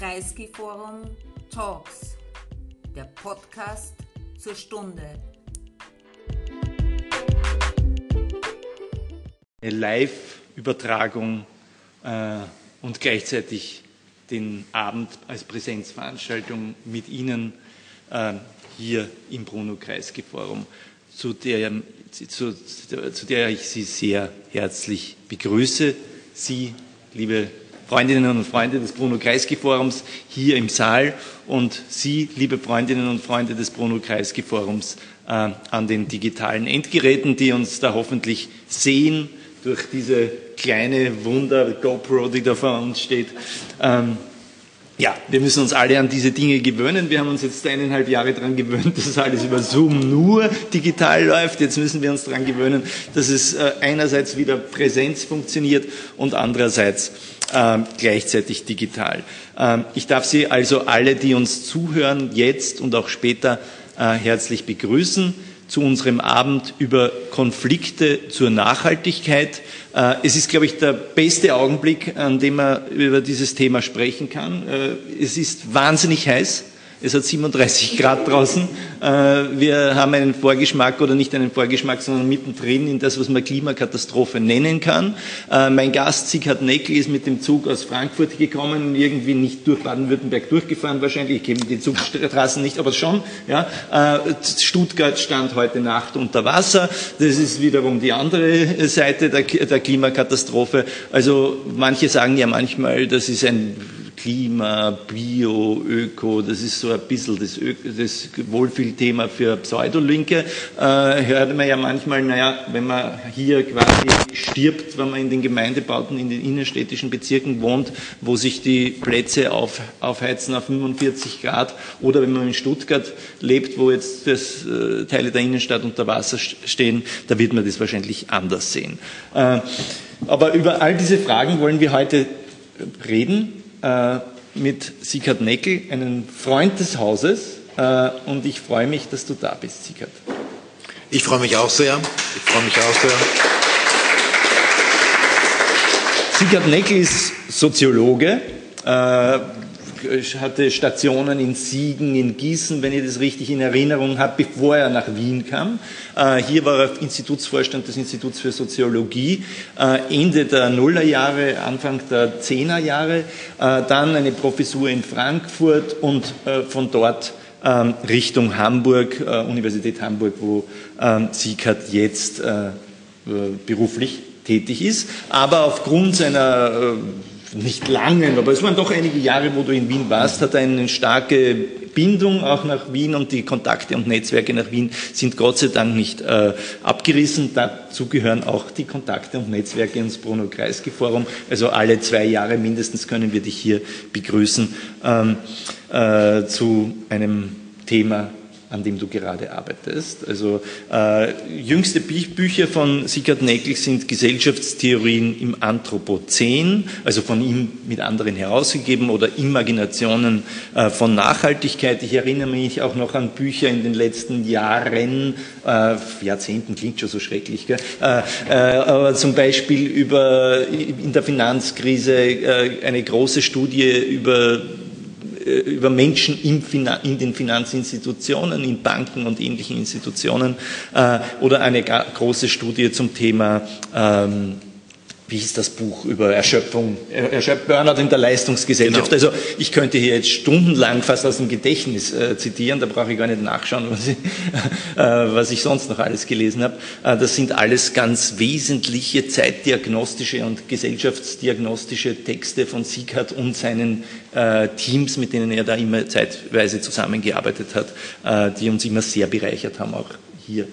Kreisky Forum Talks, der Podcast zur Stunde. Eine Live-Übertragung äh, und gleichzeitig den Abend als Präsenzveranstaltung mit Ihnen äh, hier im Bruno Kreisky Forum, zu der, zu, zu der ich Sie sehr herzlich begrüße. Sie, liebe Freundinnen und Freunde des Bruno Kreisky Forums hier im Saal und Sie, liebe Freundinnen und Freunde des Bruno Kreisky Forums, äh, an den digitalen Endgeräten, die uns da hoffentlich sehen durch diese kleine Wunder GoPro, die da vor uns steht. Ähm, ja, wir müssen uns alle an diese Dinge gewöhnen. Wir haben uns jetzt eineinhalb Jahre daran gewöhnt, dass alles über Zoom nur digital läuft. Jetzt müssen wir uns daran gewöhnen, dass es äh, einerseits wieder Präsenz funktioniert und andererseits äh, gleichzeitig digital. Äh, ich darf Sie also alle, die uns zuhören, jetzt und auch später äh, herzlich begrüßen zu unserem Abend über Konflikte zur Nachhaltigkeit. Äh, es ist, glaube ich, der beste Augenblick, an dem man über dieses Thema sprechen kann. Äh, es ist wahnsinnig heiß. Es hat 37 Grad draußen. Äh, wir haben einen Vorgeschmack oder nicht einen Vorgeschmack, sondern mittendrin in das, was man Klimakatastrophe nennen kann. Äh, mein Gast Sigurd Neckel ist mit dem Zug aus Frankfurt gekommen, irgendwie nicht durch Baden-Württemberg durchgefahren wahrscheinlich. Ich kenne die Zugstraßen nicht, aber schon. Ja. Äh, Stuttgart stand heute Nacht unter Wasser. Das ist wiederum die andere Seite der Klimakatastrophe. Also manche sagen ja manchmal, das ist ein Klima, Bio, Öko, das ist so ein bisschen das, Öko, das Wohlfühlthema für Pseudolinke. Äh, hört man ja manchmal, naja, wenn man hier quasi stirbt, wenn man in den Gemeindebauten, in den innenstädtischen Bezirken wohnt, wo sich die Plätze auf, aufheizen auf 45 Grad, oder wenn man in Stuttgart lebt, wo jetzt das, äh, Teile der Innenstadt unter Wasser stehen, da wird man das wahrscheinlich anders sehen. Äh, aber über all diese Fragen wollen wir heute reden äh, mit Sigurd Neckel, einen Freund des Hauses. Äh, und ich freue mich, dass du da bist, Sigurd. Ich freue mich auch sehr. Ich freue mich auch sehr. Sigurd Neckel ist Soziologe, äh, hatte Stationen in Siegen, in Gießen, wenn ich das richtig in Erinnerung habe, bevor er nach Wien kam. Äh, hier war er Institutsvorstand des Instituts für Soziologie, äh, Ende der Nullerjahre, Anfang der Zehnerjahre, äh, dann eine Professur in Frankfurt und von dort ähm, Richtung Hamburg, Universität Hamburg, wo ähm, Siegert jetzt beruflich tätig ist, aber aufgrund seiner nicht langen, aber es waren doch einige Jahre, wo du in Wien warst, hat eine starke Bindung auch nach Wien und die Kontakte und Netzwerke nach Wien sind Gott sei Dank nicht äh, abgerissen. Dazu gehören auch die Kontakte und Netzwerke ins Bruno Kreisky Forum. Also alle zwei Jahre mindestens können wir dich hier begrüßen ähm, äh, zu einem Thema, an dem du gerade arbeitest. Also äh, jüngste Bücher von Sigurd Neckel sind Gesellschaftstheorien im Anthropozän, also von ihm mit anderen herausgegeben, oder Imaginationen äh, von Nachhaltigkeit. Ich erinnere mich auch noch an Bücher in den letzten Jahren, äh, Jahrzehnten klingt schon so schrecklich, gell? Äh, äh, aber zum Beispiel über in der Finanzkrise äh, eine große Studie über über Menschen in den Finanzinstitutionen, in Banken und ähnlichen Institutionen äh, oder eine große Studie zum Thema ähm, wie hieß das Buch über Erschöpfung, Erschöpf Burnout in der Leistungsgesellschaft. Genau. Also ich könnte hier jetzt stundenlang fast aus dem Gedächtnis äh, zitieren, da brauche ich gar nicht nachschauen, was ich, äh, was ich sonst noch alles gelesen habe. Äh, das sind alles ganz wesentliche zeitdiagnostische und gesellschaftsdiagnostische Texte von Sieghardt und seinen äh, Teams, mit denen er da immer zeitweise zusammengearbeitet hat, äh, die uns immer sehr bereichert haben, auch hier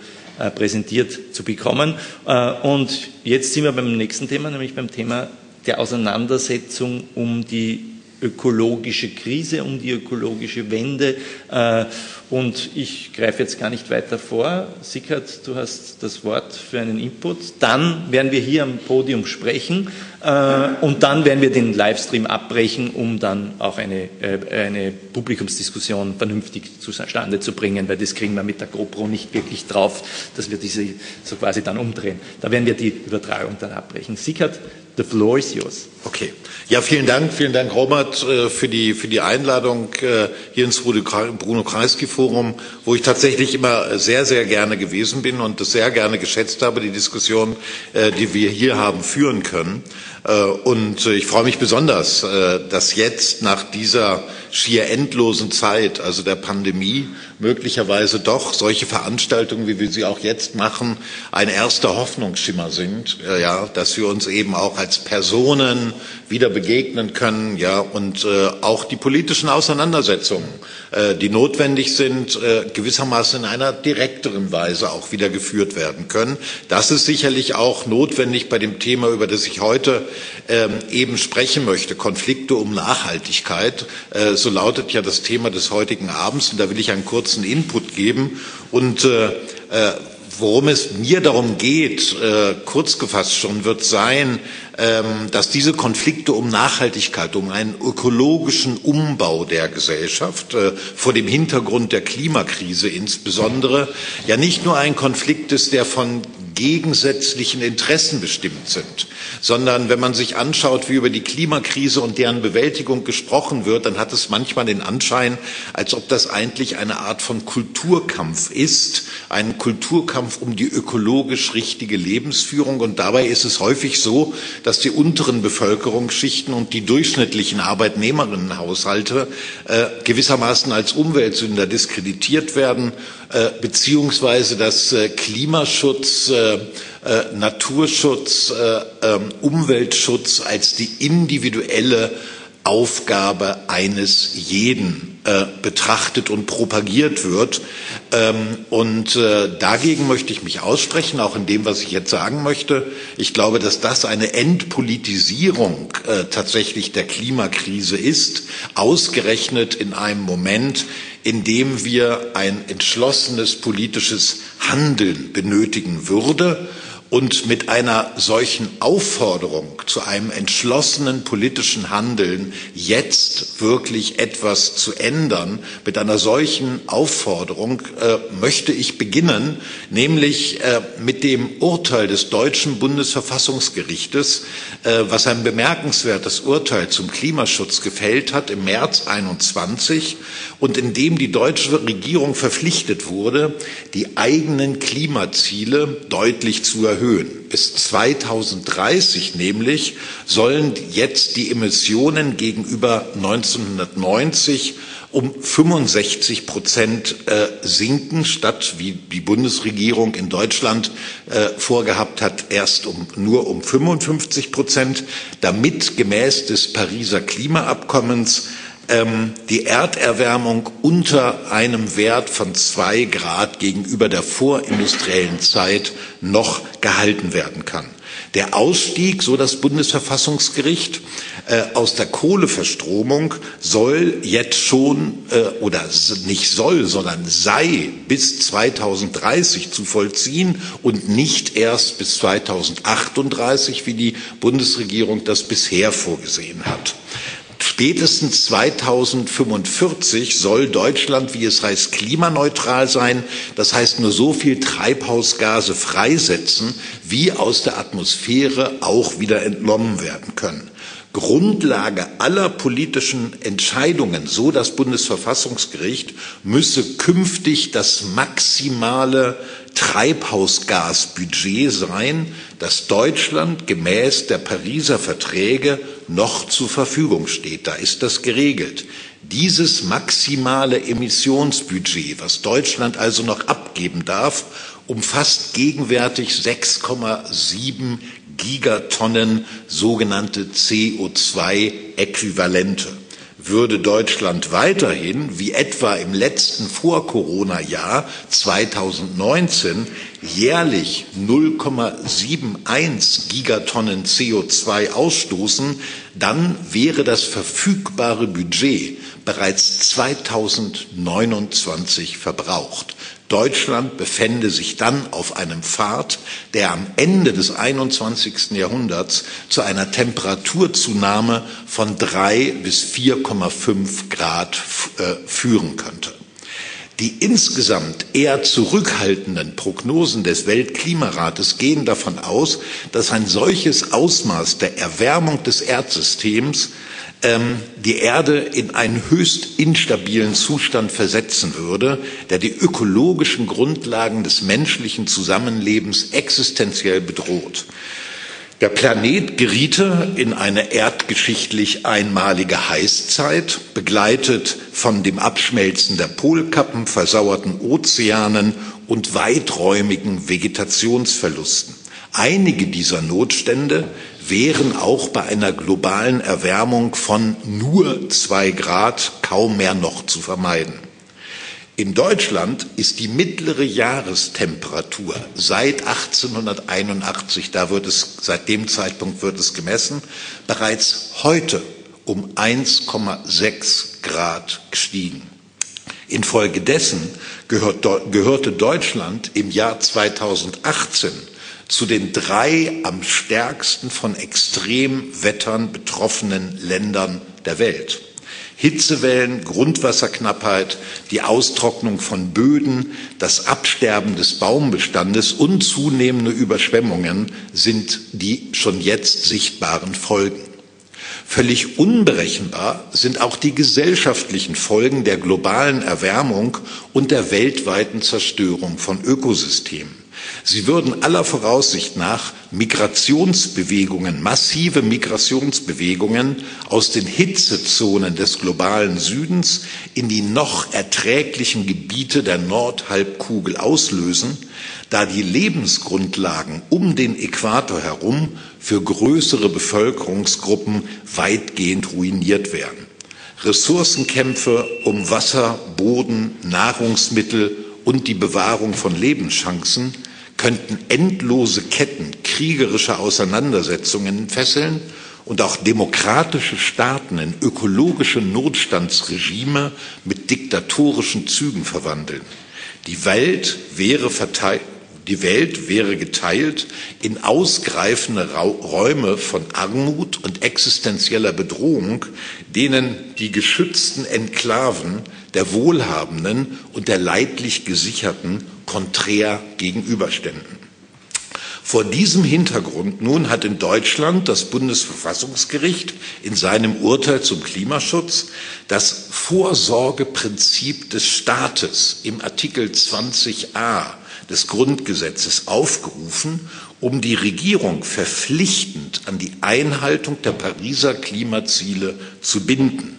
präsentiert zu bekommen. Äh, und jetzt sind wir beim nächsten Thema, nämlich beim Thema der Auseinandersetzung um die ökologische Krise, um die ökologische Wende. Äh, und ich greife jetzt gar nicht weiter vor. Sickert, du hast das Wort für einen Input. Dann werden wir hier am Podium sprechen. Äh, und dann werden wir den Livestream abbrechen, um dann auch eine, äh, eine Publikumsdiskussion vernünftig zustande zu bringen, weil das kriegen wir mit der GoPro nicht wirklich drauf, dass wir diese so quasi dann umdrehen. Da werden wir die Übertragung dann abbrechen. Sickert, the floor is yours. Okay. Ja, vielen Dank. Vielen Dank, Robert, äh, für die, für die Einladung hier ins Bruno Kreisky Forum, wo ich tatsächlich immer sehr, sehr gerne gewesen bin und es sehr gerne geschätzt habe, die Diskussion, die wir hier haben, führen können. Äh, und ich freue mich besonders, äh, dass jetzt nach dieser schier endlosen Zeit, also der Pandemie, möglicherweise doch solche Veranstaltungen, wie wir sie auch jetzt machen, ein erster Hoffnungsschimmer sind, äh, ja, dass wir uns eben auch als Personen wieder begegnen können, ja, und äh, auch die politischen Auseinandersetzungen, äh, die notwendig sind, äh, gewissermaßen in einer direkteren Weise auch wieder geführt werden können. Das ist sicherlich auch notwendig bei dem Thema, über das ich heute ähm, eben sprechen möchte, Konflikte um Nachhaltigkeit. Äh, so lautet ja das Thema des heutigen Abends, und da will ich einen kurzen Input geben. Und äh, äh, worum es mir darum geht, äh, kurz gefasst schon, wird sein, ähm, dass diese Konflikte um Nachhaltigkeit, um einen ökologischen Umbau der Gesellschaft äh, vor dem Hintergrund der Klimakrise insbesondere ja nicht nur ein Konflikt ist, der von gegensätzlichen Interessen bestimmt sind, sondern wenn man sich anschaut, wie über die Klimakrise und deren Bewältigung gesprochen wird, dann hat es manchmal den Anschein, als ob das eigentlich eine Art von Kulturkampf ist, ein Kulturkampf um die ökologisch richtige Lebensführung. Und dabei ist es häufig so, dass die unteren Bevölkerungsschichten und die durchschnittlichen Arbeitnehmerinnenhaushalte äh, gewissermaßen als Umweltsünder diskreditiert werden, beziehungsweise dass äh, Klimaschutz äh, äh, Naturschutz, äh, ähm, Umweltschutz als die individuelle Aufgabe eines jeden äh, betrachtet und propagiert wird. Ähm, und äh, dagegen möchte ich mich aussprechen, auch in dem, was ich jetzt sagen möchte. Ich glaube, dass das eine Entpolitisierung äh, tatsächlich der Klimakrise ist, ausgerechnet in einem Moment, in dem wir ein entschlossenes politisches Handeln benötigen würde und mit einer solchen Aufforderung zu einem entschlossenen politischen Handeln jetzt wirklich etwas zu ändern, mit einer solchen Aufforderung äh, möchte ich beginnen, nämlich äh, mit dem Urteil des deutschen Bundesverfassungsgerichtes, äh, was ein bemerkenswertes Urteil zum Klimaschutz gefällt hat im März 21 und in dem die deutsche Regierung verpflichtet wurde, die eigenen Klimaziele deutlich zu erhöhen. Bis 2030 nämlich sollen jetzt die Emissionen gegenüber 1990 um 65 Prozent äh, sinken, statt wie die Bundesregierung in Deutschland äh, vorgehabt hat, erst um, nur um 55 Prozent, damit gemäß des Pariser Klimaabkommens die Erderwärmung unter einem Wert von zwei Grad gegenüber der vorindustriellen Zeit noch gehalten werden kann. Der Ausstieg, so das Bundesverfassungsgericht, äh, aus der Kohleverstromung soll jetzt schon äh, oder nicht soll, sondern sei bis 2030 zu vollziehen und nicht erst bis 2038, wie die Bundesregierung das bisher vorgesehen hat. Spätestens 2045 soll Deutschland, wie es heißt, klimaneutral sein. Das heißt, nur so viel Treibhausgase freisetzen, wie aus der Atmosphäre auch wieder entnommen werden können. Grundlage aller politischen Entscheidungen, so das Bundesverfassungsgericht, müsse künftig das maximale Treibhausgasbudget sein, das Deutschland gemäß der Pariser Verträge noch zur Verfügung steht. Da ist das geregelt. Dieses maximale Emissionsbudget, was Deutschland also noch abgeben darf, umfasst gegenwärtig 6,7 Gigatonnen sogenannte CO2-Äquivalente. Würde Deutschland weiterhin, wie etwa im letzten Vor-Corona-Jahr 2019, jährlich 0,71 Gigatonnen CO2 ausstoßen, dann wäre das verfügbare Budget bereits 2029 verbraucht. Deutschland befände sich dann auf einem Pfad, der am Ende des 21. Jahrhunderts zu einer Temperaturzunahme von drei bis 4,5 Grad äh, führen könnte. Die insgesamt eher zurückhaltenden Prognosen des Weltklimarates gehen davon aus, dass ein solches Ausmaß der Erwärmung des Erdsystems die Erde in einen höchst instabilen Zustand versetzen würde, der die ökologischen Grundlagen des menschlichen Zusammenlebens existenziell bedroht. Der Planet geriete in eine erdgeschichtlich einmalige Heißzeit, begleitet von dem Abschmelzen der Polkappen, versauerten Ozeanen und weiträumigen Vegetationsverlusten. Einige dieser Notstände wären auch bei einer globalen Erwärmung von nur zwei Grad kaum mehr noch zu vermeiden. In Deutschland ist die mittlere Jahrestemperatur seit 1881, da wird es, seit dem Zeitpunkt wird es gemessen, bereits heute um 1,6 Grad gestiegen. Infolgedessen gehört, gehörte Deutschland im Jahr 2018 zu den drei am stärksten von Extremwettern betroffenen Ländern der Welt. Hitzewellen, Grundwasserknappheit, die Austrocknung von Böden, das Absterben des Baumbestandes und zunehmende Überschwemmungen sind die schon jetzt sichtbaren Folgen. Völlig unberechenbar sind auch die gesellschaftlichen Folgen der globalen Erwärmung und der weltweiten Zerstörung von Ökosystemen. Sie würden aller Voraussicht nach Migrationsbewegungen, massive Migrationsbewegungen aus den Hitzezonen des globalen Südens in die noch erträglichen Gebiete der Nordhalbkugel auslösen, da die Lebensgrundlagen um den Äquator herum für größere Bevölkerungsgruppen weitgehend ruiniert werden. Ressourcenkämpfe um Wasser, Boden, Nahrungsmittel und die Bewahrung von Lebenschancen könnten endlose Ketten kriegerischer Auseinandersetzungen fesseln und auch demokratische Staaten in ökologische Notstandsregime mit diktatorischen Zügen verwandeln. Die Welt wäre verteilt, die Welt wäre geteilt in ausgreifende Räume von Armut und existenzieller Bedrohung, denen die geschützten Enklaven der Wohlhabenden und der leidlich Gesicherten konträr gegenüberständen. Vor diesem Hintergrund nun hat in Deutschland das Bundesverfassungsgericht in seinem Urteil zum Klimaschutz das Vorsorgeprinzip des Staates im Artikel 20a des Grundgesetzes aufgerufen, um die Regierung verpflichtend an die Einhaltung der Pariser Klimaziele zu binden.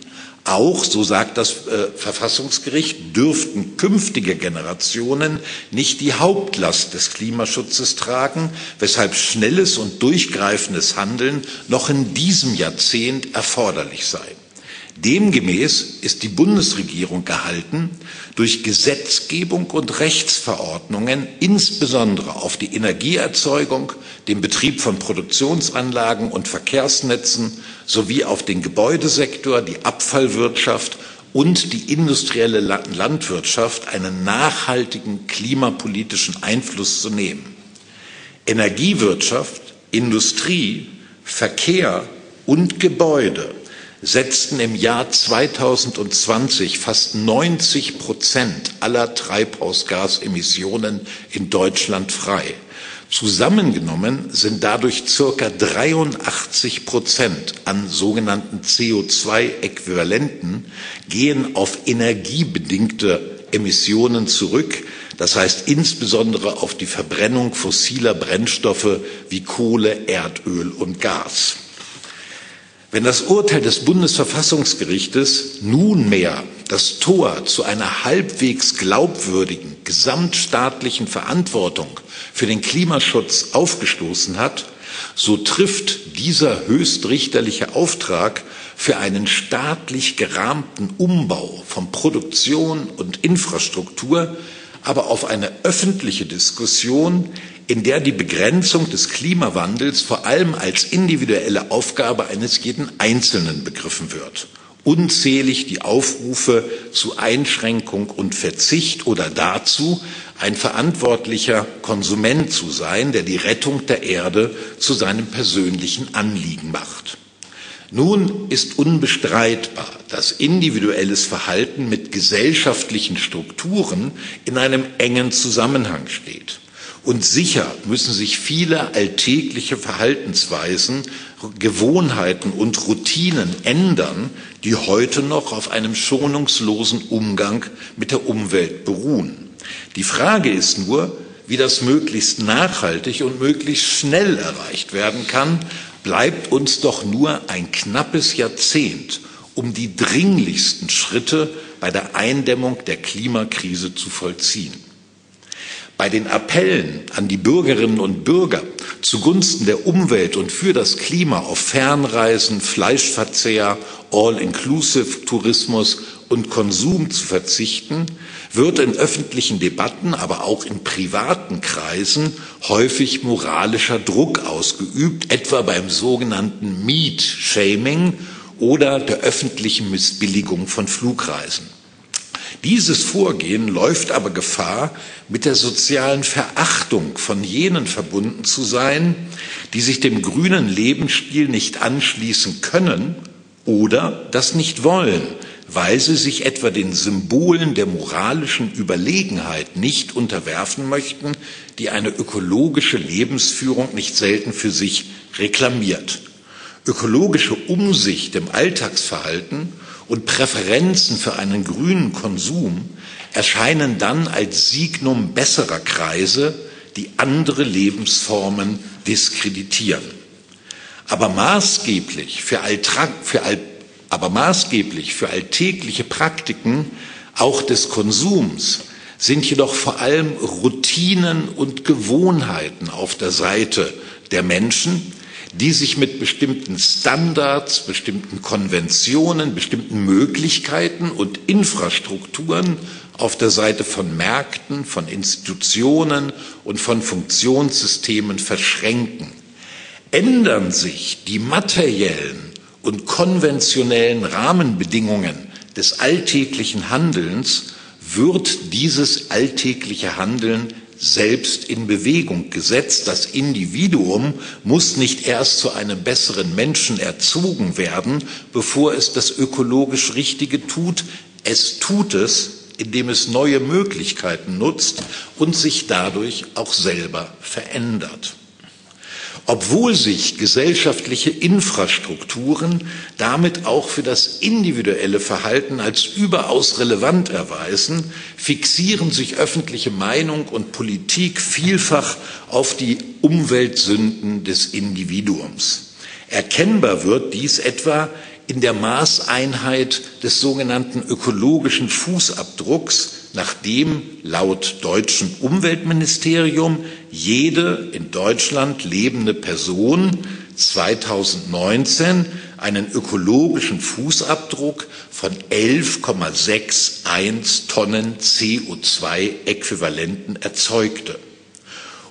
Auch, so sagt das äh, Verfassungsgericht, dürften künftige Generationen nicht die Hauptlast des Klimaschutzes tragen, weshalb schnelles und durchgreifendes Handeln noch in diesem Jahrzehnt erforderlich sei. Demgemäß ist die Bundesregierung gehalten, durch Gesetzgebung und Rechtsverordnungen insbesondere auf die Energieerzeugung, den Betrieb von Produktionsanlagen und Verkehrsnetzen sowie auf den Gebäudesektor, die Abfallwirtschaft und die industrielle Landwirtschaft einen nachhaltigen klimapolitischen Einfluss zu nehmen. Energiewirtschaft, Industrie, Verkehr und Gebäude setzten im Jahr 2020 fast 90 Prozent aller Treibhausgasemissionen in Deutschland frei. Zusammengenommen sind dadurch circa 83 Prozent an sogenannten CO2-Äquivalenten gehen auf energiebedingte Emissionen zurück, das heißt insbesondere auf die Verbrennung fossiler Brennstoffe wie Kohle, Erdöl und Gas. Wenn das Urteil des Bundesverfassungsgerichtes nunmehr das Tor zu einer halbwegs glaubwürdigen gesamtstaatlichen Verantwortung für den Klimaschutz aufgestoßen hat, so trifft dieser höchstrichterliche Auftrag für einen staatlich gerahmten Umbau von Produktion und Infrastruktur aber auf eine öffentliche Diskussion, in der die Begrenzung des Klimawandels vor allem als individuelle Aufgabe eines jeden Einzelnen begriffen wird. Unzählig die Aufrufe zu Einschränkung und Verzicht oder dazu, ein verantwortlicher Konsument zu sein, der die Rettung der Erde zu seinem persönlichen Anliegen macht. Nun ist unbestreitbar, dass individuelles Verhalten mit gesellschaftlichen Strukturen in einem engen Zusammenhang steht. Und sicher müssen sich viele alltägliche Verhaltensweisen, Gewohnheiten und Routinen ändern, die heute noch auf einem schonungslosen Umgang mit der Umwelt beruhen. Die Frage ist nur, wie das möglichst nachhaltig und möglichst schnell erreicht werden kann, bleibt uns doch nur ein knappes Jahrzehnt, um die dringlichsten Schritte bei der Eindämmung der Klimakrise zu vollziehen. Bei den Appellen an die Bürgerinnen und Bürger zugunsten der Umwelt und für das Klima auf Fernreisen, Fleischverzehr, All-Inclusive-Tourismus und Konsum zu verzichten, wird in öffentlichen Debatten, aber auch in privaten Kreisen häufig moralischer Druck ausgeübt, etwa beim sogenannten Meat Shaming oder der öffentlichen Missbilligung von Flugreisen. Dieses Vorgehen läuft aber Gefahr, mit der sozialen Verachtung von jenen verbunden zu sein, die sich dem grünen Lebensstil nicht anschließen können oder das nicht wollen, weil sie sich etwa den Symbolen der moralischen Überlegenheit nicht unterwerfen möchten, die eine ökologische Lebensführung nicht selten für sich reklamiert. Ökologische Umsicht im Alltagsverhalten und Präferenzen für einen grünen Konsum erscheinen dann als Signum besserer Kreise, die andere Lebensformen diskreditieren. Aber maßgeblich für, Alltrag, für, All, aber maßgeblich für alltägliche Praktiken auch des Konsums sind jedoch vor allem Routinen und Gewohnheiten auf der Seite der Menschen, die sich mit bestimmten Standards, bestimmten Konventionen, bestimmten Möglichkeiten und Infrastrukturen auf der Seite von Märkten, von Institutionen und von Funktionssystemen verschränken. Ändern sich die materiellen und konventionellen Rahmenbedingungen des alltäglichen Handelns, wird dieses alltägliche Handeln selbst in Bewegung gesetzt. Das Individuum muss nicht erst zu einem besseren Menschen erzogen werden, bevor es das ökologisch Richtige tut. Es tut es, indem es neue Möglichkeiten nutzt und sich dadurch auch selber verändert. Obwohl sich gesellschaftliche Infrastrukturen damit auch für das individuelle Verhalten als überaus relevant erweisen, fixieren sich öffentliche Meinung und Politik vielfach auf die Umweltsünden des Individuums. Erkennbar wird dies etwa in der Maßeinheit des sogenannten ökologischen Fußabdrucks, nachdem laut deutschem Umweltministerium jede in Deutschland lebende Person 2019 einen ökologischen Fußabdruck von 11,61 Tonnen CO2-Äquivalenten erzeugte.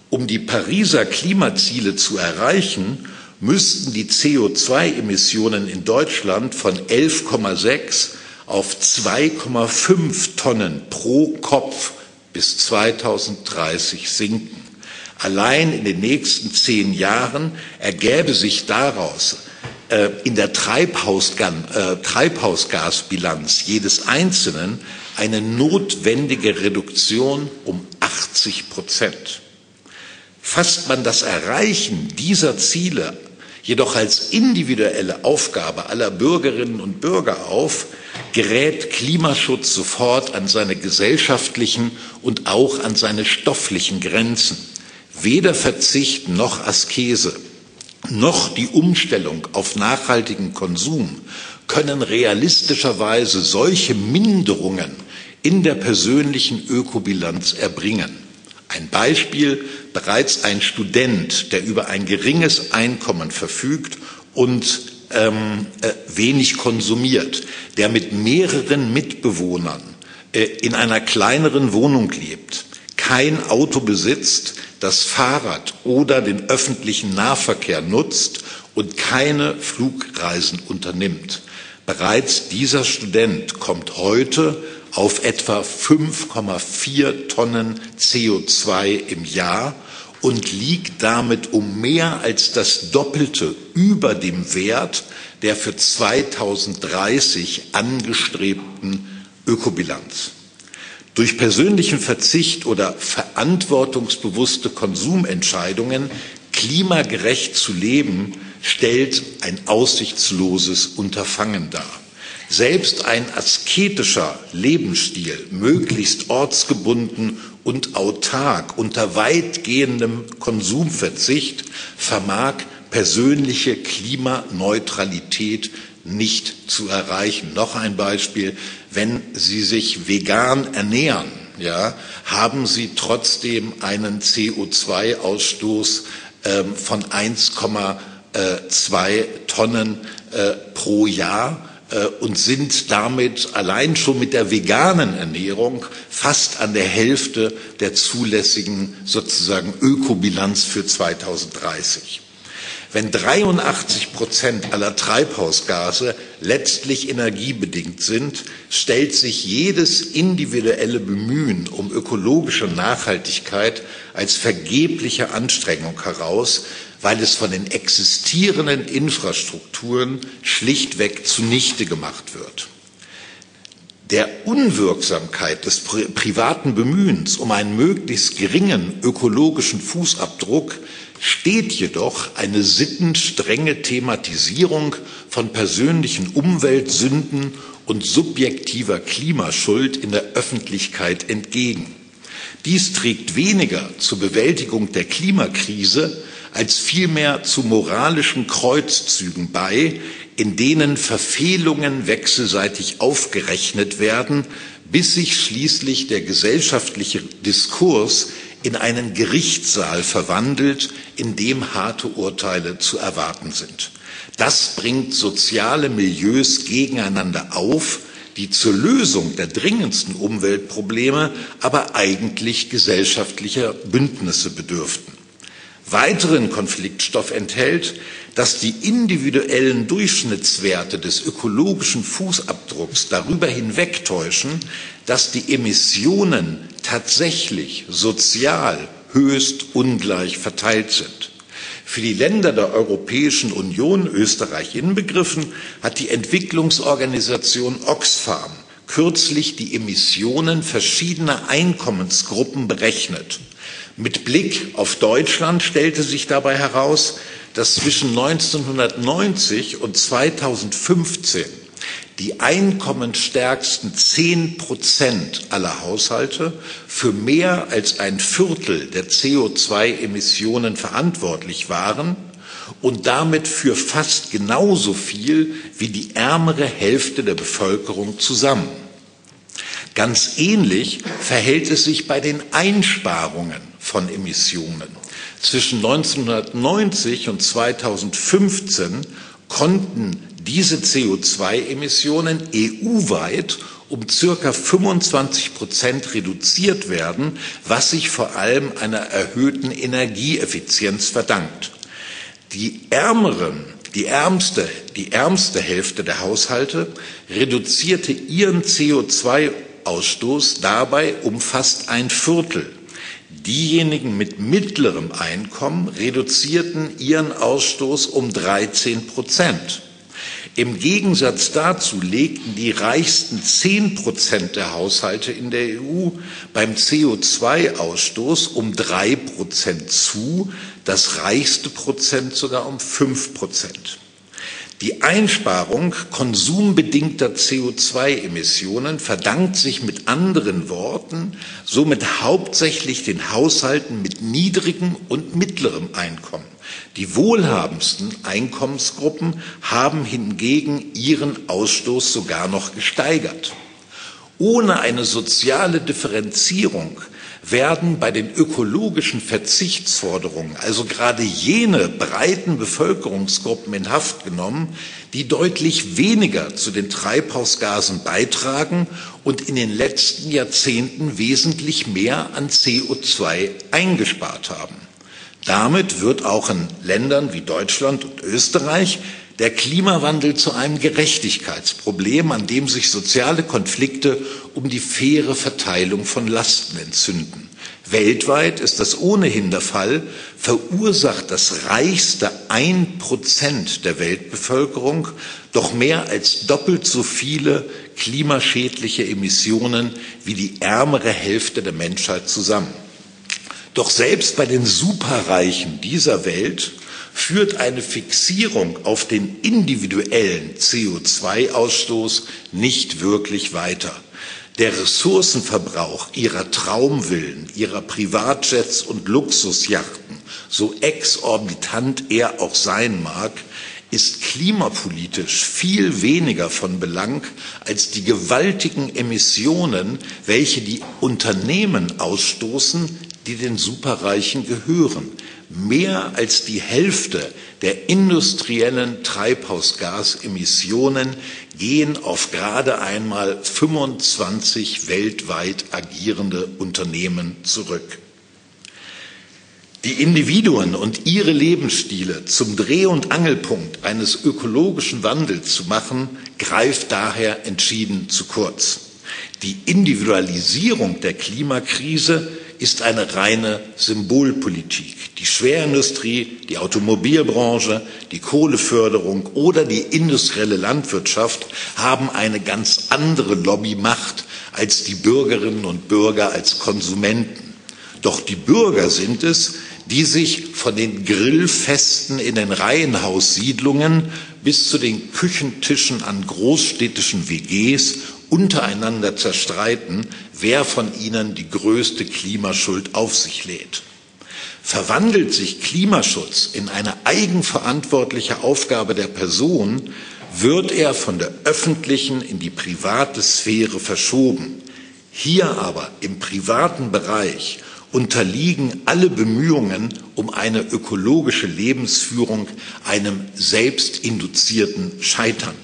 Um die Pariser Klimaziele zu erreichen, müssten die CO2-Emissionen in Deutschland von 11,6 auf 2,5 Tonnen pro Kopf bis 2030 sinken. Allein in den nächsten zehn Jahren ergäbe sich daraus äh, in der Treibhausgas, äh, Treibhausgasbilanz jedes Einzelnen eine notwendige Reduktion um 80 Prozent. Fasst man das Erreichen dieser Ziele jedoch als individuelle Aufgabe aller Bürgerinnen und Bürger auf, gerät Klimaschutz sofort an seine gesellschaftlichen und auch an seine stofflichen Grenzen. Weder Verzicht noch Askese noch die Umstellung auf nachhaltigen Konsum können realistischerweise solche Minderungen in der persönlichen Ökobilanz erbringen. Ein Beispiel, bereits ein Student, der über ein geringes Einkommen verfügt und ähm, äh, wenig konsumiert, der mit mehreren Mitbewohnern äh, in einer kleineren Wohnung lebt, kein Auto besitzt, das Fahrrad oder den öffentlichen Nahverkehr nutzt und keine Flugreisen unternimmt. Bereits dieser Student kommt heute auf etwa 5,4 Tonnen CO2 im Jahr und liegt damit um mehr als das Doppelte über dem Wert der für 2030 angestrebten Ökobilanz. Durch persönlichen Verzicht oder verantwortungsbewusste Konsumentscheidungen klimagerecht zu leben, stellt ein aussichtsloses Unterfangen dar. Selbst ein asketischer Lebensstil, möglichst ortsgebunden und autark unter weitgehendem Konsumverzicht, vermag persönliche Klimaneutralität nicht zu erreichen. Noch ein Beispiel, wenn Sie sich vegan ernähren, ja, haben Sie trotzdem einen CO2-Ausstoß äh, von 1,2 Tonnen äh, pro Jahr äh, und sind damit allein schon mit der veganen Ernährung fast an der Hälfte der zulässigen sozusagen Ökobilanz für 2030. Wenn 83 Prozent aller Treibhausgase letztlich energiebedingt sind, stellt sich jedes individuelle Bemühen um ökologische Nachhaltigkeit als vergebliche Anstrengung heraus, weil es von den existierenden Infrastrukturen schlichtweg zunichte gemacht wird. Der Unwirksamkeit des privaten Bemühens um einen möglichst geringen ökologischen Fußabdruck steht jedoch eine sittenstrenge Thematisierung von persönlichen Umweltsünden und subjektiver Klimaschuld in der Öffentlichkeit entgegen. Dies trägt weniger zur Bewältigung der Klimakrise als vielmehr zu moralischen Kreuzzügen bei, in denen Verfehlungen wechselseitig aufgerechnet werden, bis sich schließlich der gesellschaftliche Diskurs in einen Gerichtssaal verwandelt, in dem harte Urteile zu erwarten sind. Das bringt soziale Milieus gegeneinander auf, die zur Lösung der dringendsten Umweltprobleme aber eigentlich gesellschaftlicher Bündnisse bedürften. Weiteren Konfliktstoff enthält, dass die individuellen Durchschnittswerte des ökologischen Fußabdrucks darüber hinwegtäuschen, dass die Emissionen tatsächlich sozial höchst ungleich verteilt sind. Für die Länder der Europäischen Union, Österreich inbegriffen, hat die Entwicklungsorganisation Oxfam kürzlich die Emissionen verschiedener Einkommensgruppen berechnet. Mit Blick auf Deutschland stellte sich dabei heraus, dass zwischen 1990 und 2015 die einkommensstärksten zehn Prozent aller Haushalte für mehr als ein Viertel der CO2-Emissionen verantwortlich waren und damit für fast genauso viel wie die ärmere Hälfte der Bevölkerung zusammen. Ganz ähnlich verhält es sich bei den Einsparungen von Emissionen. Zwischen 1990 und 2015 konnten diese CO2-Emissionen EU-weit um circa 25 Prozent reduziert werden, was sich vor allem einer erhöhten Energieeffizienz verdankt. Die ärmeren, die ärmste, die ärmste Hälfte der Haushalte reduzierte ihren CO2-Ausstoß dabei um fast ein Viertel. Diejenigen mit mittlerem Einkommen reduzierten ihren Ausstoß um 13 Prozent. Im Gegensatz dazu legten die reichsten zehn Prozent der Haushalte in der EU beim CO2-Ausstoß um drei Prozent zu, das reichste Prozent sogar um fünf Prozent. Die Einsparung konsumbedingter CO2-Emissionen verdankt sich mit anderen Worten somit hauptsächlich den Haushalten mit niedrigem und mittlerem Einkommen. Die wohlhabendsten Einkommensgruppen haben hingegen ihren Ausstoß sogar noch gesteigert. Ohne eine soziale Differenzierung werden bei den ökologischen Verzichtsforderungen also gerade jene breiten Bevölkerungsgruppen in Haft genommen, die deutlich weniger zu den Treibhausgasen beitragen und in den letzten Jahrzehnten wesentlich mehr an CO2 eingespart haben. Damit wird auch in Ländern wie Deutschland und Österreich der Klimawandel zu einem Gerechtigkeitsproblem, an dem sich soziale Konflikte um die faire Verteilung von Lasten entzünden. Weltweit ist das ohnehin der Fall, verursacht das reichste ein Prozent der Weltbevölkerung doch mehr als doppelt so viele klimaschädliche Emissionen wie die ärmere Hälfte der Menschheit zusammen. Doch selbst bei den Superreichen dieser Welt führt eine Fixierung auf den individuellen CO2-Ausstoß nicht wirklich weiter. Der Ressourcenverbrauch ihrer Traumvillen, ihrer Privatjets und Luxusjachten, so exorbitant er auch sein mag, ist klimapolitisch viel weniger von Belang als die gewaltigen Emissionen, welche die Unternehmen ausstoßen, die den Superreichen gehören. Mehr als die Hälfte der industriellen Treibhausgasemissionen gehen auf gerade einmal 25 weltweit agierende Unternehmen zurück. Die Individuen und ihre Lebensstile zum Dreh- und Angelpunkt eines ökologischen Wandels zu machen, greift daher entschieden zu kurz. Die Individualisierung der Klimakrise ist eine reine Symbolpolitik. Die Schwerindustrie, die Automobilbranche, die Kohleförderung oder die industrielle Landwirtschaft haben eine ganz andere Lobbymacht als die Bürgerinnen und Bürger als Konsumenten. Doch die Bürger sind es, die sich von den Grillfesten in den Reihenhaussiedlungen bis zu den Küchentischen an großstädtischen WGs untereinander zerstreiten, wer von ihnen die größte Klimaschuld auf sich lädt. Verwandelt sich Klimaschutz in eine eigenverantwortliche Aufgabe der Person, wird er von der öffentlichen in die private Sphäre verschoben. Hier aber im privaten Bereich unterliegen alle Bemühungen um eine ökologische Lebensführung einem selbstinduzierten Scheitern.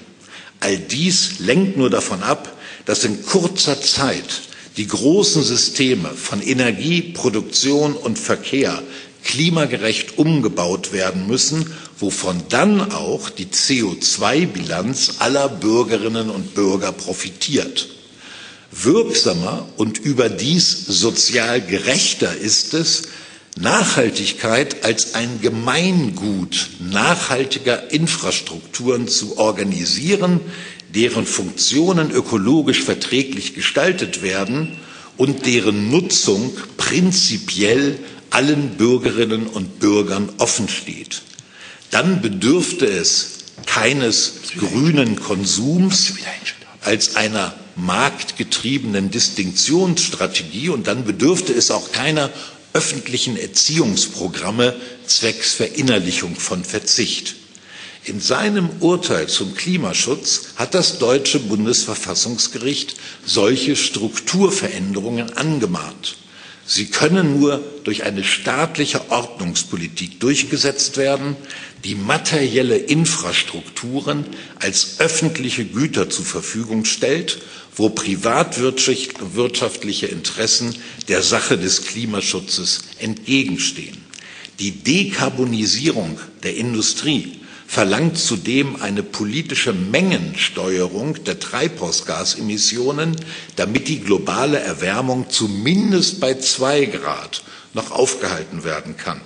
All dies lenkt nur davon ab, dass in kurzer Zeit die großen Systeme von Energie, Produktion und Verkehr klimagerecht umgebaut werden müssen, wovon dann auch die CO2-Bilanz aller Bürgerinnen und Bürger profitiert. Wirksamer und überdies sozial gerechter ist es, Nachhaltigkeit als ein Gemeingut nachhaltiger Infrastrukturen zu organisieren, deren Funktionen ökologisch verträglich gestaltet werden und deren Nutzung prinzipiell allen Bürgerinnen und Bürgern offen steht. Dann bedürfte es keines grünen Konsums als einer marktgetriebenen Distinktionsstrategie und dann bedürfte es auch keiner öffentlichen Erziehungsprogramme zwecks Verinnerlichung von Verzicht. In seinem Urteil zum Klimaschutz hat das deutsche Bundesverfassungsgericht solche Strukturveränderungen angemahnt. Sie können nur durch eine staatliche Ordnungspolitik durchgesetzt werden, die materielle Infrastrukturen als öffentliche Güter zur Verfügung stellt, wo privatwirtschaftliche Interessen der Sache des Klimaschutzes entgegenstehen. Die Dekarbonisierung der Industrie verlangt zudem eine politische Mengensteuerung der Treibhausgasemissionen, damit die globale Erwärmung zumindest bei zwei Grad noch aufgehalten werden kann.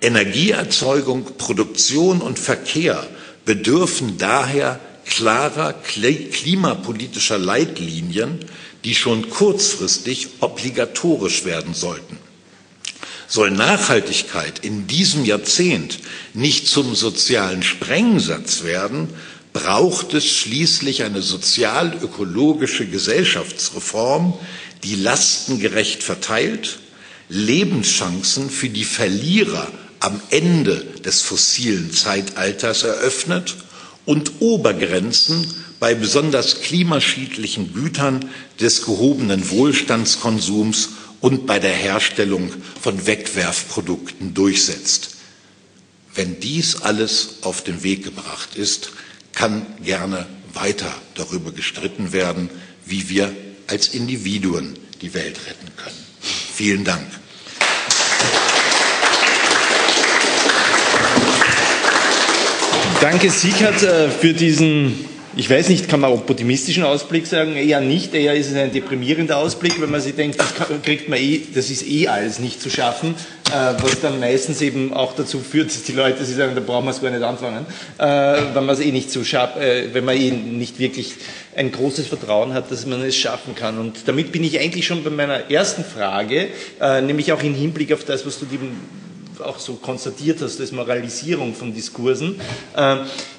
Energieerzeugung, Produktion und Verkehr bedürfen daher klarer klimapolitischer Leitlinien, die schon kurzfristig obligatorisch werden sollten. Soll Nachhaltigkeit in diesem Jahrzehnt nicht zum sozialen Sprengsatz werden, braucht es schließlich eine sozial-ökologische Gesellschaftsreform, die Lasten gerecht verteilt, Lebenschancen für die Verlierer am Ende des fossilen Zeitalters eröffnet und Obergrenzen bei besonders klimaschädlichen Gütern des gehobenen Wohlstandskonsums und bei der Herstellung von Wegwerfprodukten durchsetzt. Wenn dies alles auf den Weg gebracht ist, kann gerne weiter darüber gestritten werden, wie wir als Individuen die Welt retten können. Vielen Dank. Danke, Siegert, äh, für diesen ich weiß nicht, kann man optimistischen Ausblick sagen? Eher nicht, eher ist es ein deprimierender Ausblick, wenn man sich denkt, das kriegt man eh, das ist eh alles nicht zu schaffen, äh, was dann meistens eben auch dazu führt, dass die Leute sich sagen, da brauchen wir es gar nicht anfangen, äh, wenn man es eh nicht so schafft, äh, wenn man eh nicht wirklich ein großes Vertrauen hat, dass man es schaffen kann. Und damit bin ich eigentlich schon bei meiner ersten Frage, nämlich auch im Hinblick auf das, was du dem auch so konstatiert hast, das Moralisierung von Diskursen,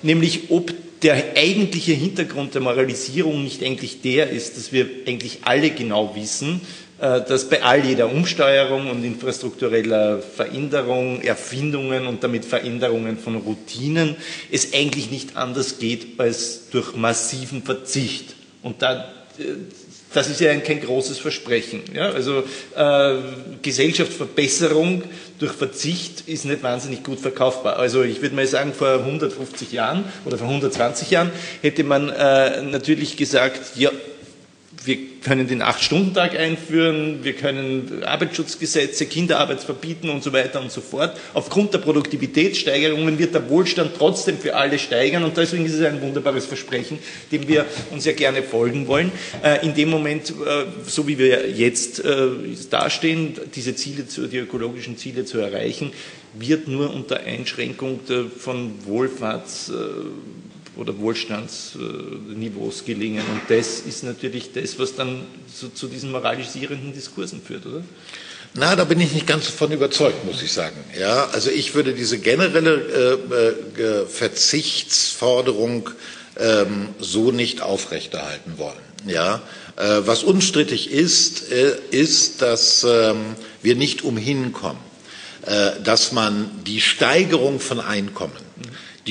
nämlich ob der eigentliche Hintergrund der Moralisierung nicht eigentlich der ist, dass wir eigentlich alle genau wissen, äh, dass bei all jeder Umsteuerung und infrastruktureller Veränderung, Erfindungen und damit Veränderungen von Routinen es eigentlich nicht anders geht als durch massiven Verzicht. Und da, äh, das ist ja kein großes Versprechen. Ja? Also äh, Gesellschaftsverbesserung durch Verzicht ist nicht wahnsinnig gut verkaufbar. Also ich würde mal sagen, vor 150 Jahren oder vor 120 Jahren hätte man äh, natürlich gesagt, ja, wir können den Acht-Stunden-Tag einführen, wir können Arbeitsschutzgesetze, Kinderarbeit verbieten und so weiter und so fort. Aufgrund der Produktivitätssteigerungen wird der Wohlstand trotzdem für alle steigern und deswegen ist es ein wunderbares Versprechen, dem wir uns ja gerne folgen wollen. Äh, in dem Moment, äh, so wie wir jetzt äh, dastehen, diese Ziele, die ökologischen Ziele zu erreichen, wird nur unter Einschränkung von Wohlfahrts oder Wohlstandsniveaus gelingen. Und das ist natürlich das, was dann zu, zu diesen moralisierenden Diskursen führt, oder? Na, da bin ich nicht ganz davon überzeugt, muss ich sagen. Ja, also ich würde diese generelle äh, äh, Verzichtsforderung ähm, so nicht aufrechterhalten wollen. Ja, äh, was unstrittig ist, äh, ist, dass ähm, wir nicht umhin kommen, äh, dass man die Steigerung von Einkommen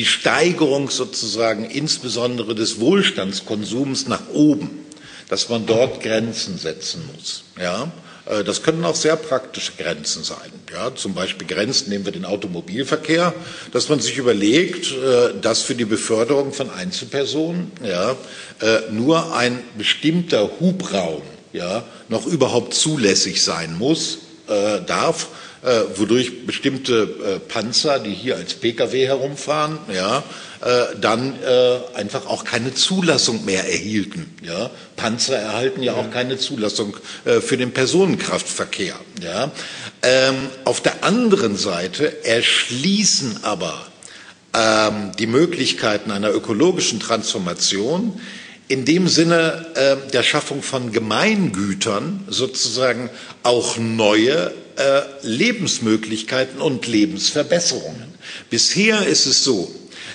die Steigerung sozusagen insbesondere des Wohlstandskonsums nach oben, dass man dort Grenzen setzen muss. Ja? Äh, das können auch sehr praktische Grenzen sein. Ja, zum Beispiel Grenzen nehmen wir den Automobilverkehr, dass man sich überlegt, äh, dass für die Beförderung von Einzelpersonen ja, äh, nur ein bestimmter Hubraum ja, noch überhaupt zulässig sein muss, darf wodurch bestimmte äh, Panzer, die hier als Pkw herumfahren, ja, äh, dann äh, einfach auch keine Zulassung mehr erhielten. Ja. Panzer erhalten ja auch keine Zulassung äh, für den Personenkraftverkehr. Ja. Ähm, auf der anderen Seite erschließen aber ähm, die Möglichkeiten einer ökologischen Transformation in dem Sinne äh, der Schaffung von Gemeingütern sozusagen auch neue äh, Lebensmöglichkeiten und Lebensverbesserungen. Bisher ist es so,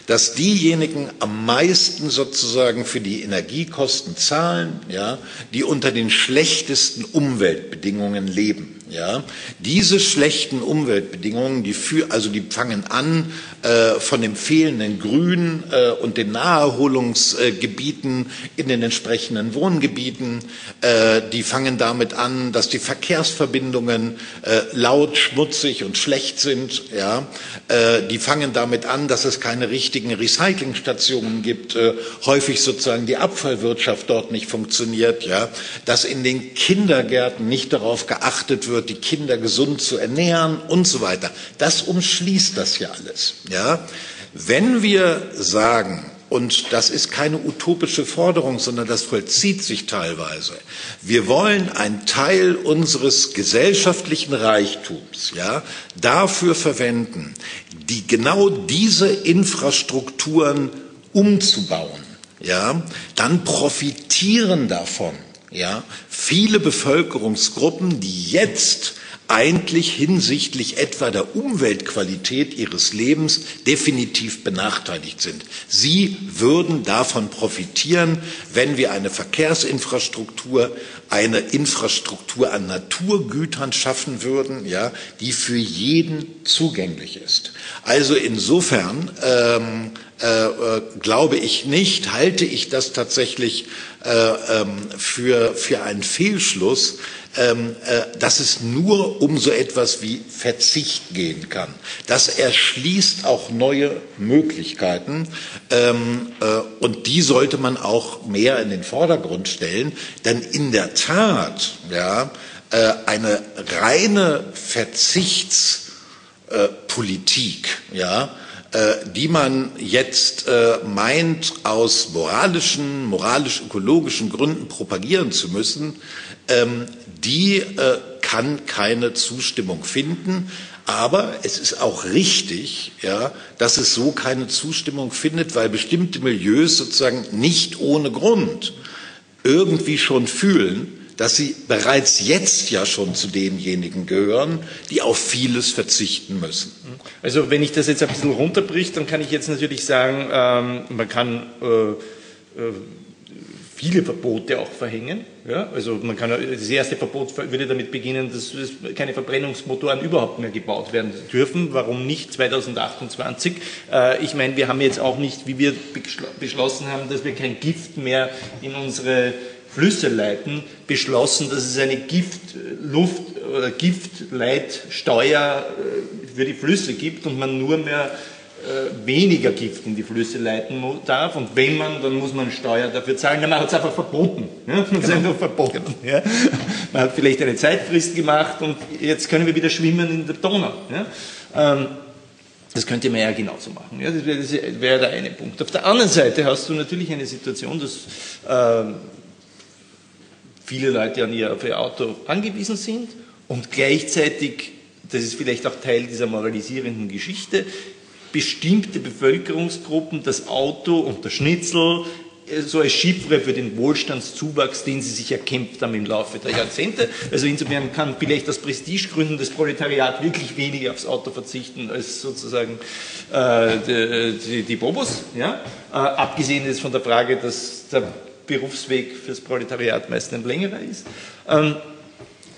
dass diejenigen am meisten sozusagen für die Energiekosten zahlen, ja, die unter den schlechtesten Umweltbedingungen leben. Ja, diese schlechten Umweltbedingungen, die für, also die fangen an äh, von dem fehlenden Grün äh, und den Naherholungsgebieten in den entsprechenden Wohngebieten, äh, die fangen damit an, dass die Verkehrsverbindungen äh, laut, schmutzig und schlecht sind. Ja, äh, die fangen damit an, dass es keine richtigen Recyclingstationen gibt, äh, häufig sozusagen die Abfallwirtschaft dort nicht funktioniert. Ja, dass in den Kindergärten nicht darauf geachtet wird wird, die Kinder gesund zu ernähren und so weiter. Das umschließt das ja alles. Ja? Wenn wir sagen, und das ist keine utopische Forderung, sondern das vollzieht sich teilweise. Wir wollen einen Teil unseres gesellschaftlichen Reichtums ja, dafür verwenden, die genau diese Infrastrukturen umzubauen. Ja, dann profitieren davon ja, viele Bevölkerungsgruppen, die jetzt eigentlich hinsichtlich etwa der Umweltqualität ihres Lebens definitiv benachteiligt sind. Sie würden davon profitieren, wenn wir eine Verkehrsinfrastruktur, eine Infrastruktur an Naturgütern schaffen würden, ja, die für jeden zugänglich ist. Also insofern ähm, äh, äh, glaube ich nicht, halte ich das tatsächlich äh, ähm, für, für einen Fehlschluss, ähm, äh, dass es nur um so etwas wie Verzicht gehen kann. Das erschließt auch neue Möglichkeiten ähm, äh, und die sollte man auch mehr in den Vordergrund stellen, denn in der Tat, ja, äh, eine reine Verzichtspolitik, ja, äh, die man jetzt äh, meint, aus moralischen, moralisch-ökologischen Gründen propagieren zu müssen, ähm, die äh, kann keine Zustimmung finden. Aber es ist auch richtig, ja, dass es so keine Zustimmung findet, weil bestimmte Milieus sozusagen nicht ohne Grund irgendwie schon fühlen, dass sie bereits jetzt ja schon zu denjenigen gehören, die auf vieles verzichten müssen. Also wenn ich das jetzt ein bisschen runterbricht, dann kann ich jetzt natürlich sagen, ähm, man kann äh, äh, viele Verbote auch verhängen. Ja? Also man kann das erste Verbot würde damit beginnen, dass keine Verbrennungsmotoren überhaupt mehr gebaut werden dürfen. Warum nicht 2028? Äh, ich meine, wir haben jetzt auch nicht, wie wir beschlossen haben, dass wir kein Gift mehr in unsere Flüsse leiten, beschlossen, dass es eine Giftluft- oder Giftleitsteuer äh, für die Flüsse gibt und man nur mehr äh, weniger Gift in die Flüsse leiten darf. Und wenn man, dann muss man Steuer dafür zahlen. Ja, man hat es einfach verboten. Ja? Man genau. einfach verboten. Ja? Man hat vielleicht eine Zeitfrist gemacht und jetzt können wir wieder schwimmen in der Donau. Ja? Ähm, das könnte man ja genauso machen. Ja? Das wäre wär der eine Punkt. Auf der anderen Seite hast du natürlich eine Situation, dass äh, viele Leute an ihr, auf Auto angewiesen sind und gleichzeitig, das ist vielleicht auch Teil dieser moralisierenden Geschichte, bestimmte Bevölkerungsgruppen das Auto und der Schnitzel äh, so als Chiffre für den Wohlstandszuwachs, den sie sich erkämpft haben im Laufe der Jahrzehnte. Also insofern kann vielleicht aus Prestigegründen das Proletariat wirklich weniger aufs Auto verzichten als sozusagen äh, die, die, die, Bobos. Ja? Äh, abgesehen jetzt von der Frage, dass der Berufsweg fürs Proletariat meist ein längerer ist. Ähm,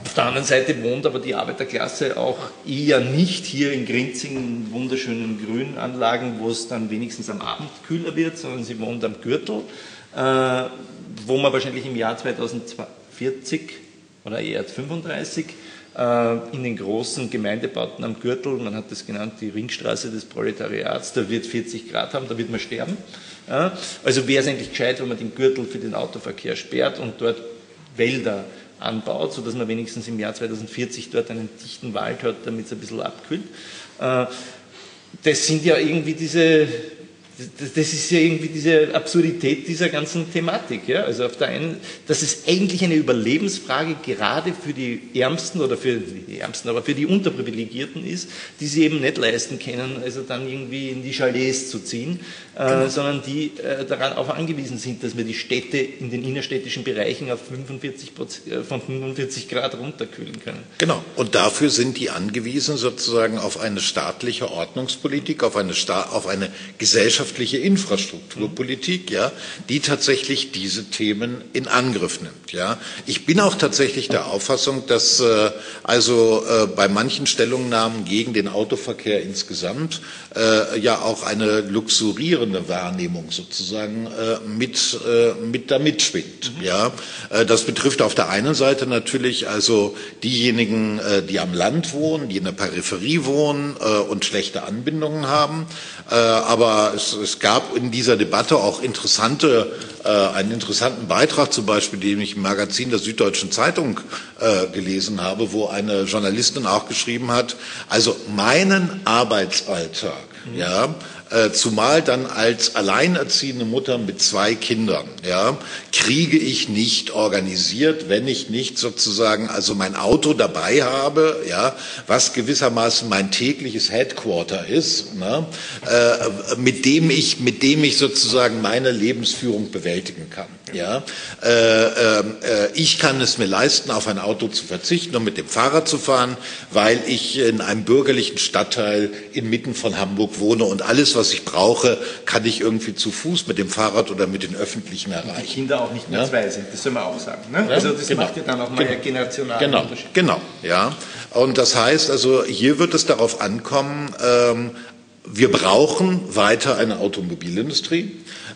auf der anderen Seite wohnt aber die Arbeiterklasse auch eher nicht hier in Grinzing, wunderschönen Grünanlagen, wo es dann wenigstens am Abend kühler wird, sondern sie wohnt am Gürtel, äh, wo man wahrscheinlich im Jahr 2040 oder eher 35 äh, in den großen Gemeindebauten am Gürtel, man hat das genannt, die Ringstraße des Proletariats, da wird 40 Grad haben, da wird man sterben. Also wäre es eigentlich gescheit, wenn man den Gürtel für den Autoverkehr sperrt und dort Wälder anbaut, sodass man wenigstens im Jahr 2040 dort einen dichten Wald hat, damit es ein bisschen abkühlt. Äh, das sind ja irgendwie diese das ist ja irgendwie diese Absurdität dieser ganzen Thematik. Ja? Also auf der einen, dass es eigentlich eine Überlebensfrage gerade für die Ärmsten oder für die Ärmsten, aber für die Unterprivilegierten ist, die sie eben nicht leisten können, also dann irgendwie in die Chalets zu ziehen, äh, genau. äh, sondern die äh, daran auch angewiesen sind, dass wir die Städte in den innerstädtischen Bereichen auf 45 äh, von 45 Grad runterkühlen können. Genau. Und dafür sind die angewiesen sozusagen auf eine staatliche Ordnungspolitik, auf eine, Sta auf eine Gesellschaft wirtschaftliche Infrastrukturpolitik, ja, die tatsächlich diese Themen in Angriff nimmt. Ja. Ich bin auch tatsächlich der Auffassung, dass äh, also äh, bei manchen Stellungnahmen gegen den Autoverkehr insgesamt äh, ja auch eine luxurierende Wahrnehmung sozusagen äh, mit, äh, mit da mitschwingt. Mhm. Ja. Äh, das betrifft auf der einen Seite natürlich also diejenigen, die am Land wohnen, die in der Peripherie wohnen und schlechte Anbindungen haben. Aber es es gab in dieser Debatte auch interessante, äh, einen interessanten Beitrag zum Beispiel, den ich im Magazin der Süddeutschen Zeitung äh, gelesen habe, wo eine Journalistin auch geschrieben hat, also meinen Arbeitsalltag, mhm. ja, äh, zumal dann als alleinerziehende Mutter mit zwei Kindern, ja, kriege ich nicht organisiert, wenn ich nicht sozusagen also mein Auto dabei habe, ja, was gewissermaßen mein tägliches Headquarter ist, ne, äh, mit dem ich mit dem ich sozusagen meine Lebensführung bewältigen kann. Ja, äh, äh, ich kann es mir leisten, auf ein Auto zu verzichten und mit dem Fahrrad zu fahren, weil ich in einem bürgerlichen Stadtteil inmitten von Hamburg wohne und alles, was ich brauche, kann ich irgendwie zu Fuß mit dem Fahrrad oder mit den Öffentlichen erreichen. Und die Kinder auch nicht mehr ja? zwei sind, das soll man auch sagen. Ne? Ja? Also das genau. macht ja dann auch mal genau. generationalen genau. Unterschied. Genau, ja. Und das heißt also, hier wird es darauf ankommen, ähm, wir brauchen weiter eine Automobilindustrie.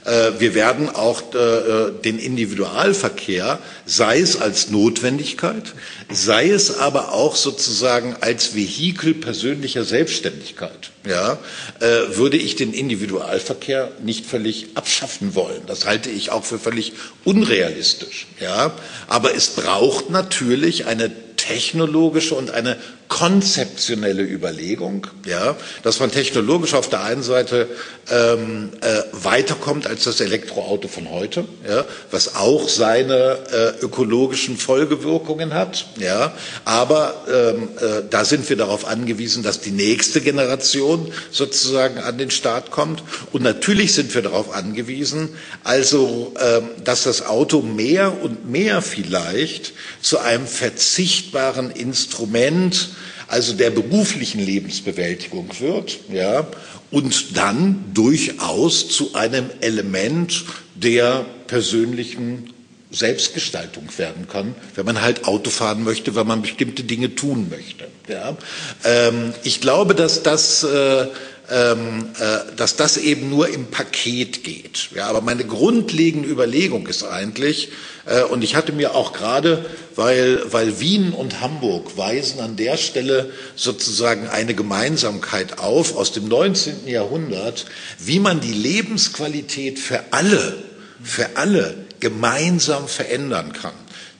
Äh, wir werden auch äh, den Individualverkehr, sei es als Notwendigkeit, sei es aber auch sozusagen als Vehikel persönlicher Selbstständigkeit, ja, äh, würde ich den Individualverkehr nicht völlig abschaffen wollen. Das halte ich auch für völlig unrealistisch, ja. Aber es braucht natürlich eine technologische und eine konzeptionelle Überlegung, ja, dass man technologisch auf der einen Seite ähm, äh, weiterkommt als das Elektroauto von heute, ja, was auch seine äh, ökologischen Folgewirkungen hat, ja, aber ähm, äh, da sind wir darauf angewiesen, dass die nächste Generation sozusagen an den Start kommt. Und natürlich sind wir darauf angewiesen, also ähm, dass das Auto mehr und mehr vielleicht zu einem verzichtbaren Instrument also der beruflichen Lebensbewältigung wird, ja, und dann durchaus zu einem Element der persönlichen Selbstgestaltung werden kann, wenn man halt Auto fahren möchte, wenn man bestimmte Dinge tun möchte. Ja. Ähm, ich glaube, dass das äh, dass das eben nur im Paket geht. Ja, aber meine grundlegende Überlegung ist eigentlich, äh, und ich hatte mir auch gerade, weil, weil Wien und Hamburg weisen an der Stelle sozusagen eine Gemeinsamkeit auf aus dem 19. Jahrhundert, wie man die Lebensqualität für alle, für alle gemeinsam verändern kann.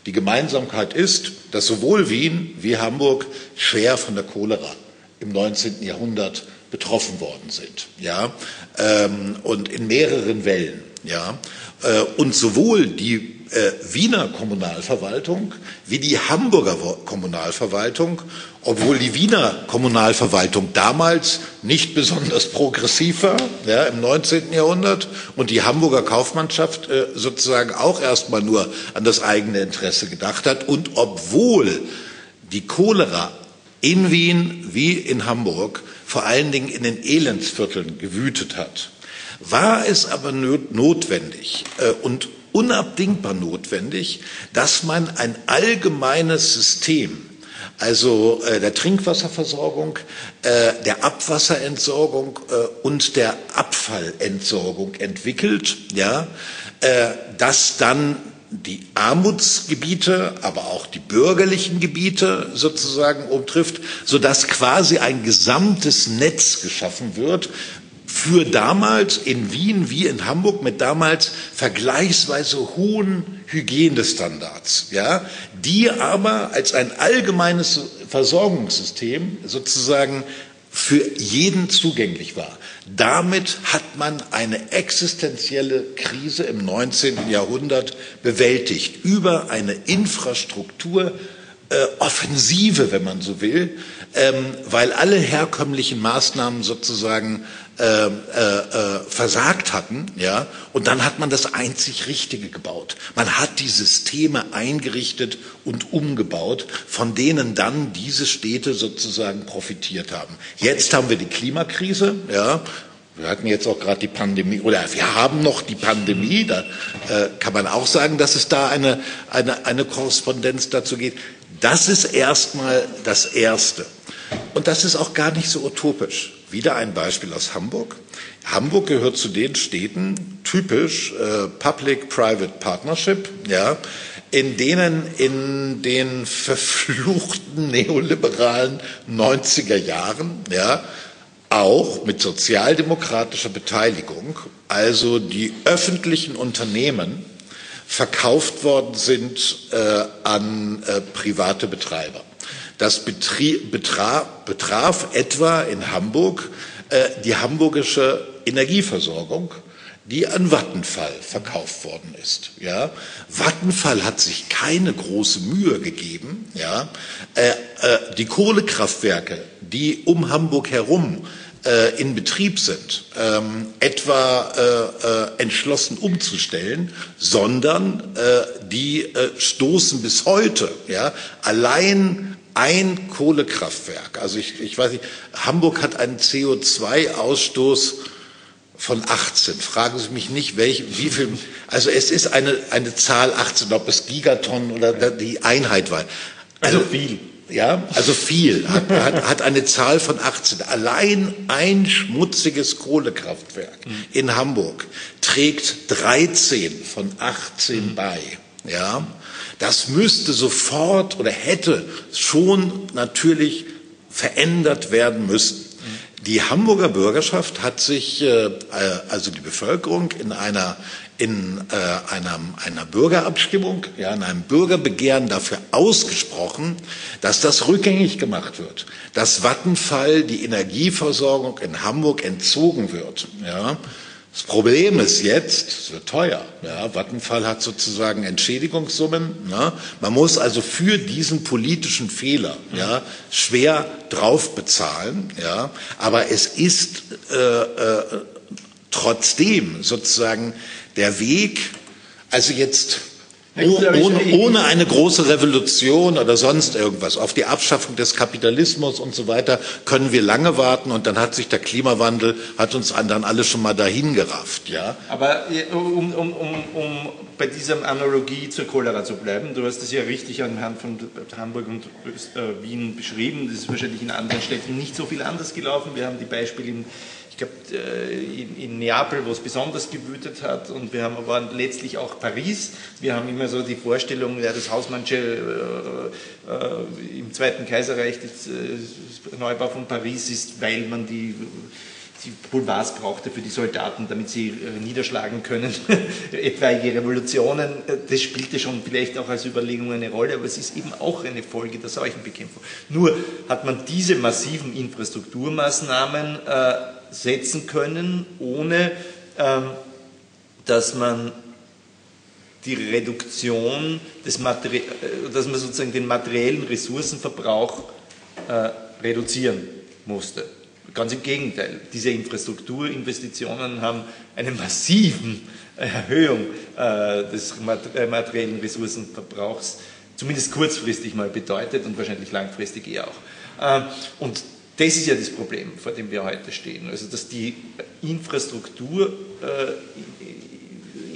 Die Gemeinsamkeit ist, dass sowohl Wien wie Hamburg schwer von der Cholera im 19. Jahrhundert betroffen worden sind, ja, ähm, und in mehreren Wellen, ja, äh, und sowohl die äh, Wiener Kommunalverwaltung wie die Hamburger Kommunalverwaltung, obwohl die Wiener Kommunalverwaltung damals nicht besonders progressiv war, ja, im 19. Jahrhundert, und die Hamburger Kaufmannschaft äh, sozusagen auch erstmal nur an das eigene Interesse gedacht hat, und obwohl die Cholera in Wien wie in Hamburg vor allen Dingen in den Elendsvierteln gewütet hat, war es aber notwendig äh, und unabdingbar notwendig, dass man ein allgemeines System, also äh, der Trinkwasserversorgung, äh, der Abwasserentsorgung und der Abfallentsorgung entwickelt, ja, äh, das dann die Armutsgebiete, aber auch die bürgerlichen Gebiete sozusagen umtrifft, so dass quasi ein gesamtes Netz geschaffen wird für damals in Wien wie in Hamburg mit damals vergleichsweise hohen Hygienestandards, ja, die aber als ein allgemeines Versorgungssystem sozusagen für jeden zugänglich war. Damit hat man eine existenzielle Krise im 19. Jahrhundert bewältigt über eine Infrastruktur, äh, Offensive, wenn man so will, ähm, weil alle herkömmlichen Maßnahmen sozusagen äh, äh, äh, versagt hatten, ja, und dann hat man das einzig Richtige gebaut. Man hat die Systeme eingerichtet und umgebaut, von denen dann diese Städte sozusagen profitiert haben. Jetzt haben wir die Klimakrise, ja, wir hatten jetzt auch gerade die Pandemie, oder wir haben noch die Pandemie, da äh, kann man auch sagen, dass es da eine, eine, eine Korrespondenz dazu geht. Das ist erstmal das Erste. Und das ist auch gar nicht so utopisch. Wieder ein Beispiel aus Hamburg. Hamburg gehört zu den Städten, typisch äh, Public-Private Partnership, ja, in denen in den verfluchten neoliberalen 90er Jahren, ja, auch mit sozialdemokratischer Beteiligung, also die öffentlichen Unternehmen verkauft worden sind äh, an äh, private Betreiber. Das betraf, etwa in Hamburg äh, die hamburgische Energieversorgung, die an Vattenfall verkauft worden ist. Ja, Vattenfall hat sich keine große Mühe gegeben. Ja, äh, äh, die Kohlekraftwerke, die um Hamburg herum äh, in Betrieb sind, ähm, etwa äh, entschlossen umzustellen, sondern die stoßen bis heute ja, allein ein Kohlekraftwerk. Also ich, ich weiß nicht, Hamburg hat einen CO2-Ausstoß von 18. Fragen Sie mich nicht, welche, wie viel. Also es ist eine, eine Zahl 18, ob es Gigatonnen oder die Einheit war. Also, also viel. Ja, also viel, hat, hat, hat eine Zahl von 18. Allein ein schmutziges Kohlekraftwerk in Hamburg trägt 13 von 18 bei. Ja, das müsste sofort oder hätte schon natürlich verändert werden müssen. Die Hamburger Bürgerschaft hat sich, äh, also die Bevölkerung, in einer in äh, einer, einer Bürgerabstimmung, ja, in einem Bürgerbegehren dafür ausgesprochen, dass das rückgängig gemacht wird, dass Vattenfall die Energieversorgung in Hamburg entzogen wird. Ja. Das Problem ist jetzt, es wird teuer. Ja, Vattenfall hat sozusagen Entschädigungssummen. Ja. Man muss also für diesen politischen Fehler ja, schwer drauf bezahlen. Ja. Aber es ist äh, äh, trotzdem sozusagen der Weg, also jetzt ohne, ohne eine große Revolution oder sonst irgendwas, auf die Abschaffung des Kapitalismus und so weiter, können wir lange warten und dann hat sich der Klimawandel, hat uns dann alle schon mal dahin gerafft. Ja? Aber um, um, um, um bei dieser Analogie zur Cholera zu bleiben, du hast es ja richtig anhand von Hamburg und äh, Wien beschrieben, das ist wahrscheinlich in anderen Städten nicht so viel anders gelaufen. Wir haben die Beispiele in glaube, äh, in, in, Neapel, wo es besonders gewütet hat, und wir haben aber letztlich auch Paris. Wir haben immer so die Vorstellung, ja, das Hausmannsche äh, äh, im Zweiten Kaiserreich, das, äh, Neubau von Paris ist, weil man die die Boulevards brauchte für die Soldaten, damit sie äh, niederschlagen können, etwaige Revolutionen. Das spielte schon vielleicht auch als Überlegung eine Rolle, aber es ist eben auch eine Folge der Seuchenbekämpfung. Nur hat man diese massiven Infrastrukturmaßnahmen äh, setzen können, ohne ähm, dass man die Reduktion des Materi äh, dass man sozusagen den materiellen Ressourcenverbrauch äh, reduzieren musste. Ganz im Gegenteil, diese Infrastrukturinvestitionen haben eine massiven Erhöhung äh, des äh, materiellen Ressourcenverbrauchs zumindest kurzfristig mal bedeutet und wahrscheinlich langfristig eher auch. Ähm, und das ist ja das Problem, vor dem wir heute stehen. Also, dass die Infrastruktur äh,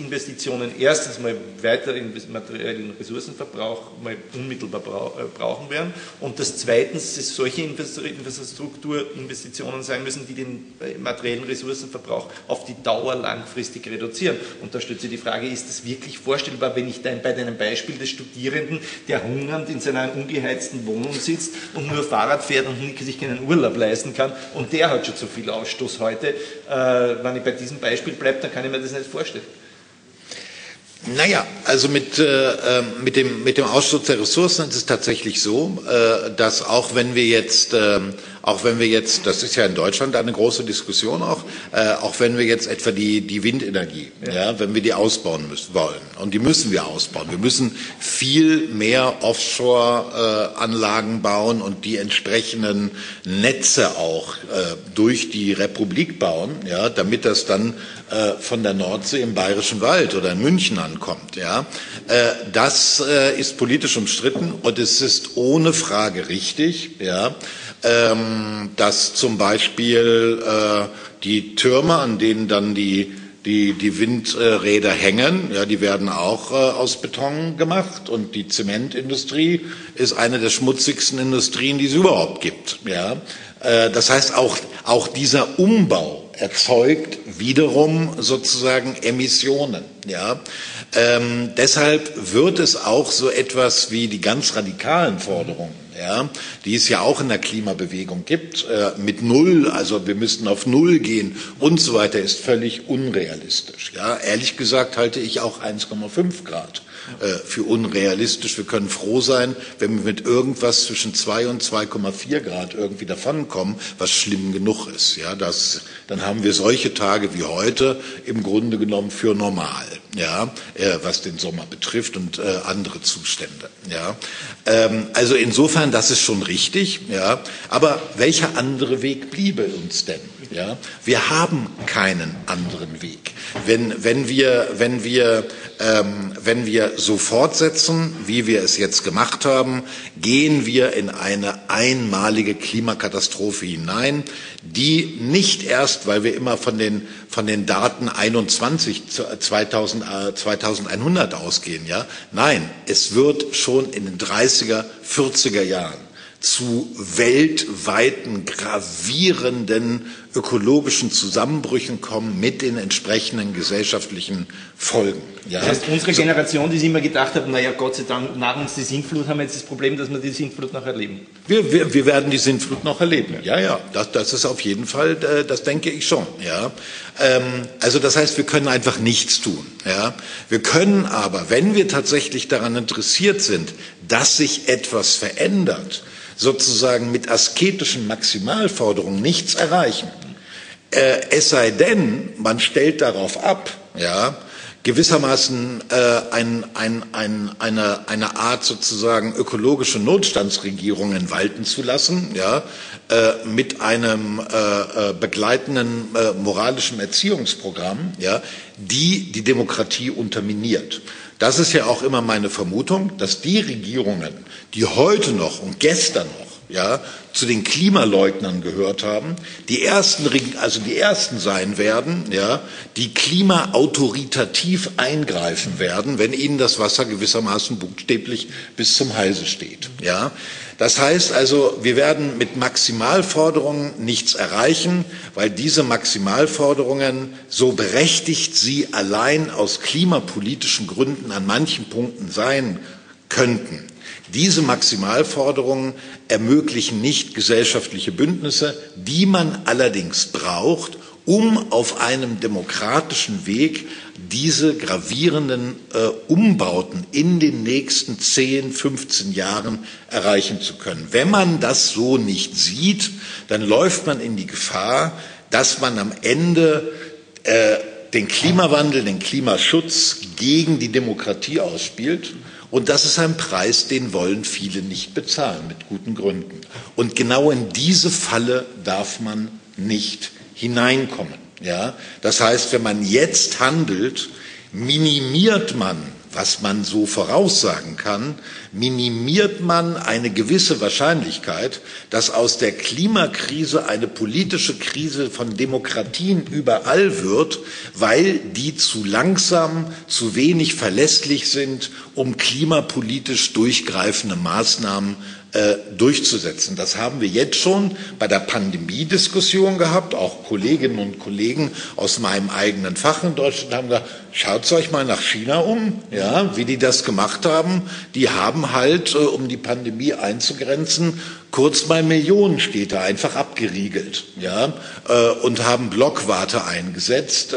Investitionen erstens mal weiter in materiellen Ressourcenverbrauch mal unmittelbar äh, brauchen werden und dass zweitens es solche Infrastrukturinvestitionen sein müssen, die den äh, materiellen Ressourcenverbrauch auf die Dauer langfristig reduzieren. Und da stellt sich die Frage, ist das wirklich vorstellbar, wenn ich dann bei deinem Beispiel des Studierenden, der hungernd in seiner ungeheizten Wohnung sitzt und nur Fahrrad fährt und sich keinen Urlaub leisten kann und der hat schon zu viel Ausstoß heute. Äh, wenn ich bei diesem Beispiel bleibe, dann kann ich mir das nicht vorstellen. Naja, also mit, äh, ähm, mit, dem, mit dem Ausstoß der Ressourcen ist es tatsächlich so, äh, dass auch wenn wir jetzt, äh, auch wenn wir jetzt, das ist ja in Deutschland eine große Diskussion auch, äh, auch wenn wir jetzt etwa die, die Windenergie, ja. ja. wenn wir die ausbauen müssen, wollen, und die müssen wir ausbauen. Wir müssen viel mehr Offshore-Anlagen bauen und die entsprechenden Netze auch äh, durch die Republik bauen, ja, damit das dann äh, von der Nordsee im Bayerischen Wald oder in München ankommt. Ja? Äh, das äh, ist politisch umstritten und es ist ohne Frage richtig, ja, ähm, dass zum Beispiel die Türme, an denen dann die die, die Windräder hängen, ja, die werden auch äh, aus Beton gemacht und die Zementindustrie ist eine der schmutzigsten Industrien, die es überhaupt gibt. Ja. Äh, das heißt, auch, auch dieser Umbau erzeugt wiederum sozusagen Emissionen. Ja? Ähm, deshalb wird es auch so etwas wie die ganz radikalen Forderungen, ja, die es ja auch in der Klimabewegung gibt, äh, mit Null, also wir müssten auf Null gehen und so weiter, ist völlig unrealistisch. Ja? Ehrlich gesagt halte ich auch 1,5 Grad für unrealistisch. Wir können froh sein, wenn wir mit irgendwas zwischen 2 und 2,4 Grad irgendwie davonkommen, was schlimm genug ist. Ja, das, dann haben wir solche Tage wie heute im Grunde genommen für normal, ja, äh, was den Sommer betrifft und äh, andere Zustände. Ja, ähm, also insofern, das ist schon richtig. Ja, aber welcher andere Weg bliebe uns denn? Ja, wir haben keinen anderen Weg. Wenn, wenn wir, wenn wir, ähm, wenn wir so fortsetzen, wie wir es jetzt gemacht haben, gehen wir in eine einmalige Klimakatastrophe hinein, die nicht erst, weil wir immer von den, von den Daten 21, 2000, äh, 2100 ausgehen, ja. Nein, es wird schon in den 30er, 40er Jahren zu weltweiten gravierenden ökologischen Zusammenbrüchen kommen mit den entsprechenden gesellschaftlichen Folgen. Ja. Das heißt, unsere Generation, die sich immer gedacht hat, naja, Gott sei Dank, nach uns die Sintflut, haben wir jetzt das Problem, dass wir die Sintflut noch erleben. Wir, wir, wir werden die Sintflut noch erleben. Ja, ja, das, das ist auf jeden Fall, äh, das denke ich schon. Ja, ähm, also das heißt, wir können einfach nichts tun. Ja, wir können aber, wenn wir tatsächlich daran interessiert sind, dass sich etwas verändert, sozusagen mit asketischen Maximalforderungen nichts erreichen. Äh, es sei denn, man stellt darauf ab, ja, gewissermaßen äh, ein, ein, ein, eine, eine Art sozusagen ökologische Notstandsregierungen walten zu lassen, ja, äh, mit einem äh, äh begleitenden äh, moralischen Erziehungsprogramm, ja, die die Demokratie unterminiert. Das ist ja auch immer meine Vermutung, dass die Regierungen, die heute noch und gestern noch ja, zu den Klimaleugnern gehört haben, die ersten, also die ersten sein werden, ja, die klimaautoritativ eingreifen werden, wenn ihnen das Wasser gewissermaßen buchstäblich bis zum Halse steht, ja. Das heißt also, wir werden mit Maximalforderungen nichts erreichen, weil diese Maximalforderungen, so berechtigt sie allein aus klimapolitischen Gründen an manchen Punkten sein könnten, diese Maximalforderungen ermöglichen nicht gesellschaftliche Bündnisse, die man allerdings braucht, um auf einem demokratischen Weg diese gravierenden äh, Umbauten in den nächsten 10, 15 Jahren erreichen zu können. Wenn man das so nicht sieht, dann läuft man in die Gefahr, dass man am Ende äh, den Klimawandel, den Klimaschutz gegen die Demokratie ausspielt und das ist ein Preis, den wollen viele nicht bezahlen, mit guten Gründen. Und genau in diese Falle darf man nicht hineinkommen. Ja? Das heißt, wenn man jetzt handelt, minimiert man was man so voraussagen kann, minimiert man eine gewisse Wahrscheinlichkeit, dass aus der Klimakrise eine politische Krise von Demokratien überall wird, weil die zu langsam, zu wenig verlässlich sind, um klimapolitisch durchgreifende Maßnahmen durchzusetzen. Das haben wir jetzt schon bei der Pandemiediskussion gehabt. Auch Kolleginnen und Kollegen aus meinem eigenen Fach in Deutschland haben gesagt, schaut euch mal nach China um, ja, wie die das gemacht haben. Die haben halt, äh, um die Pandemie einzugrenzen, kurz mal Millionenstädte einfach abgeriegelt, ja, äh, und haben Blockwarte eingesetzt,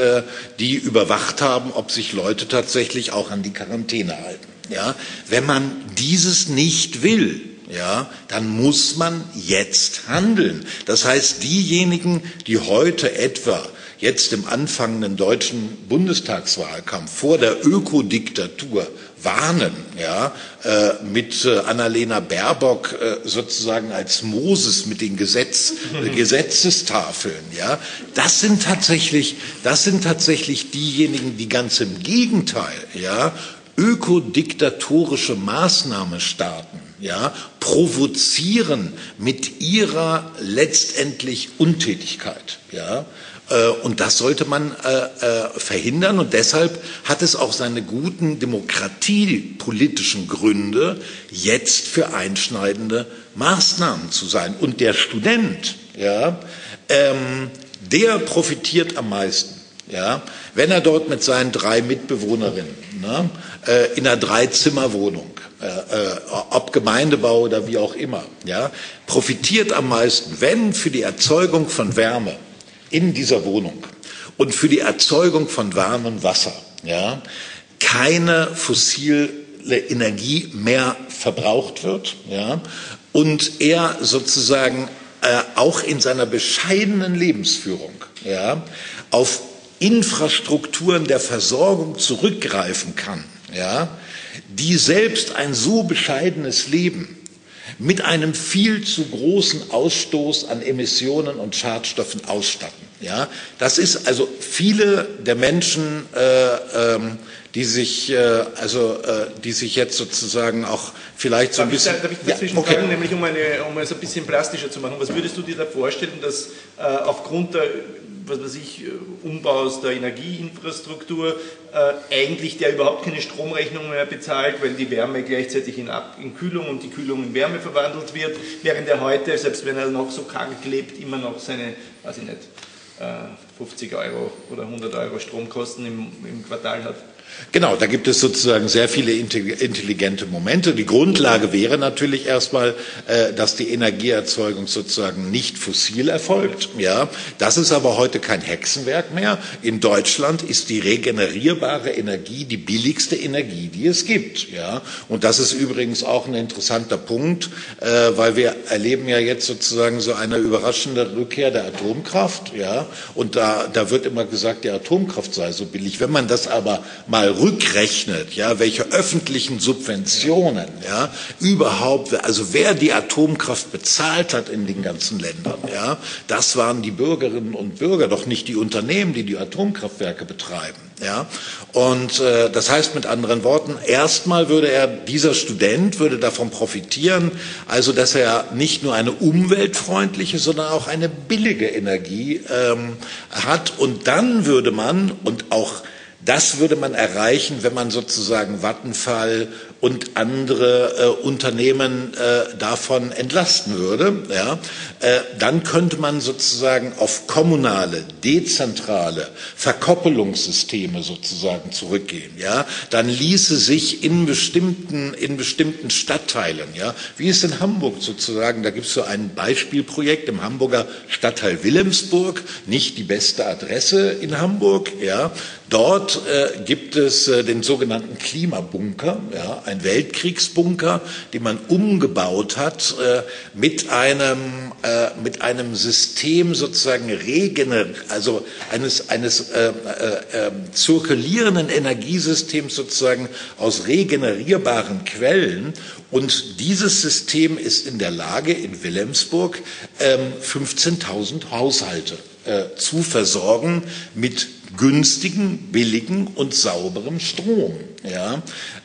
die überwacht haben, ob sich Leute tatsächlich auch an die Quarantäne halten. Ja, wenn man dieses nicht will, ja, dann muss man jetzt handeln. Das heißt, diejenigen, die heute etwa jetzt im anfangenden deutschen Bundestagswahlkampf vor der Ökodiktatur warnen, ja, äh, mit äh, Annalena Baerbock äh, sozusagen als Moses mit den Gesetz, Gesetzestafeln, ja, das sind tatsächlich, das sind tatsächlich diejenigen, die ganz im Gegenteil, ja, ökodiktatorische Maßnahmen starten ja, provozieren mit ihrer letztendlich Untätigkeit. Ja, äh, und das sollte man äh, äh, verhindern. Und deshalb hat es auch seine guten demokratiepolitischen Gründe, jetzt für einschneidende Maßnahmen zu sein. Und der Student, ja, ähm, der profitiert am meisten. Ja, wenn er dort mit seinen drei Mitbewohnerinnen ne, in einer Dreizimmerwohnung ob Gemeindebau oder wie auch immer, ja, profitiert am meisten, wenn für die Erzeugung von Wärme in dieser Wohnung und für die Erzeugung von warmem Wasser, ja, keine fossile Energie mehr verbraucht wird, ja, und er sozusagen äh, auch in seiner bescheidenen Lebensführung, ja, auf Infrastrukturen der Versorgung zurückgreifen kann, ja, die selbst ein so bescheidenes Leben mit einem viel zu großen Ausstoß an Emissionen und Schadstoffen ausstatten. Ja, das ist also viele der Menschen, äh, ähm, die sich, äh, also, äh, die sich jetzt sozusagen auch vielleicht so darf ein bisschen. Ich, darf ich dazwischen ja, okay. fragen, nämlich um, eine, um es ein bisschen plastischer zu machen. Was würdest du dir da vorstellen, dass äh, aufgrund der was weiß ich, äh, Umbaus der Energieinfrastruktur, äh, eigentlich der überhaupt keine Stromrechnung mehr bezahlt, weil die Wärme gleichzeitig in, Ab in Kühlung und die Kühlung in Wärme verwandelt wird, während er heute, selbst wenn er noch so karg lebt, immer noch seine, weiß ich nicht, äh, 50 Euro oder 100 Euro Stromkosten im, im Quartal hat. Genau, da gibt es sozusagen sehr viele intelligente Momente. Die Grundlage wäre natürlich erstmal, äh, dass die Energieerzeugung sozusagen nicht fossil erfolgt. Ja, das ist aber heute kein Hexenwerk mehr. In Deutschland ist die regenerierbare Energie die billigste Energie, die es gibt. Ja, und das ist übrigens auch ein interessanter Punkt, äh, weil wir erleben ja jetzt sozusagen so eine überraschende Rückkehr der Atomkraft. Ja, und da, da wird immer gesagt, die Atomkraft sei so billig. Wenn man das aber mal mal rückrechnet, ja, welche öffentlichen Subventionen, ja, überhaupt, also wer die Atomkraft bezahlt hat in den ganzen Ländern, ja, das waren die Bürgerinnen und Bürger, doch nicht die Unternehmen, die die Atomkraftwerke betreiben. Ja, und äh, das heißt mit anderen Worten, erstmal würde er, dieser Student würde davon profitieren, also dass er nicht nur eine umweltfreundliche, sondern auch eine billige Energie ähm, hat. Und dann würde man und auch das würde man erreichen, wenn man sozusagen Vattenfall und andere äh, Unternehmen äh, davon entlasten würde. Ja? Äh, dann könnte man sozusagen auf kommunale, dezentrale Verkoppelungssysteme sozusagen zurückgehen. Ja? Dann ließe sich in bestimmten, in bestimmten Stadtteilen, ja, wie es in Hamburg sozusagen, da gibt es so ein Beispielprojekt im Hamburger Stadtteil Wilhelmsburg, nicht die beste Adresse in Hamburg, ja, Dort äh, gibt es äh, den sogenannten Klimabunker, ja, ein Weltkriegsbunker, den man umgebaut hat äh, mit einem äh, mit einem System sozusagen regener, also eines eines äh, äh, äh, zirkulierenden Energiesystems sozusagen aus regenerierbaren Quellen. Und dieses System ist in der Lage, in Wilhelmsburg ähm, 15.000 Haushalte äh, zu versorgen mit günstigen, billigen und sauberem Strom. Ja?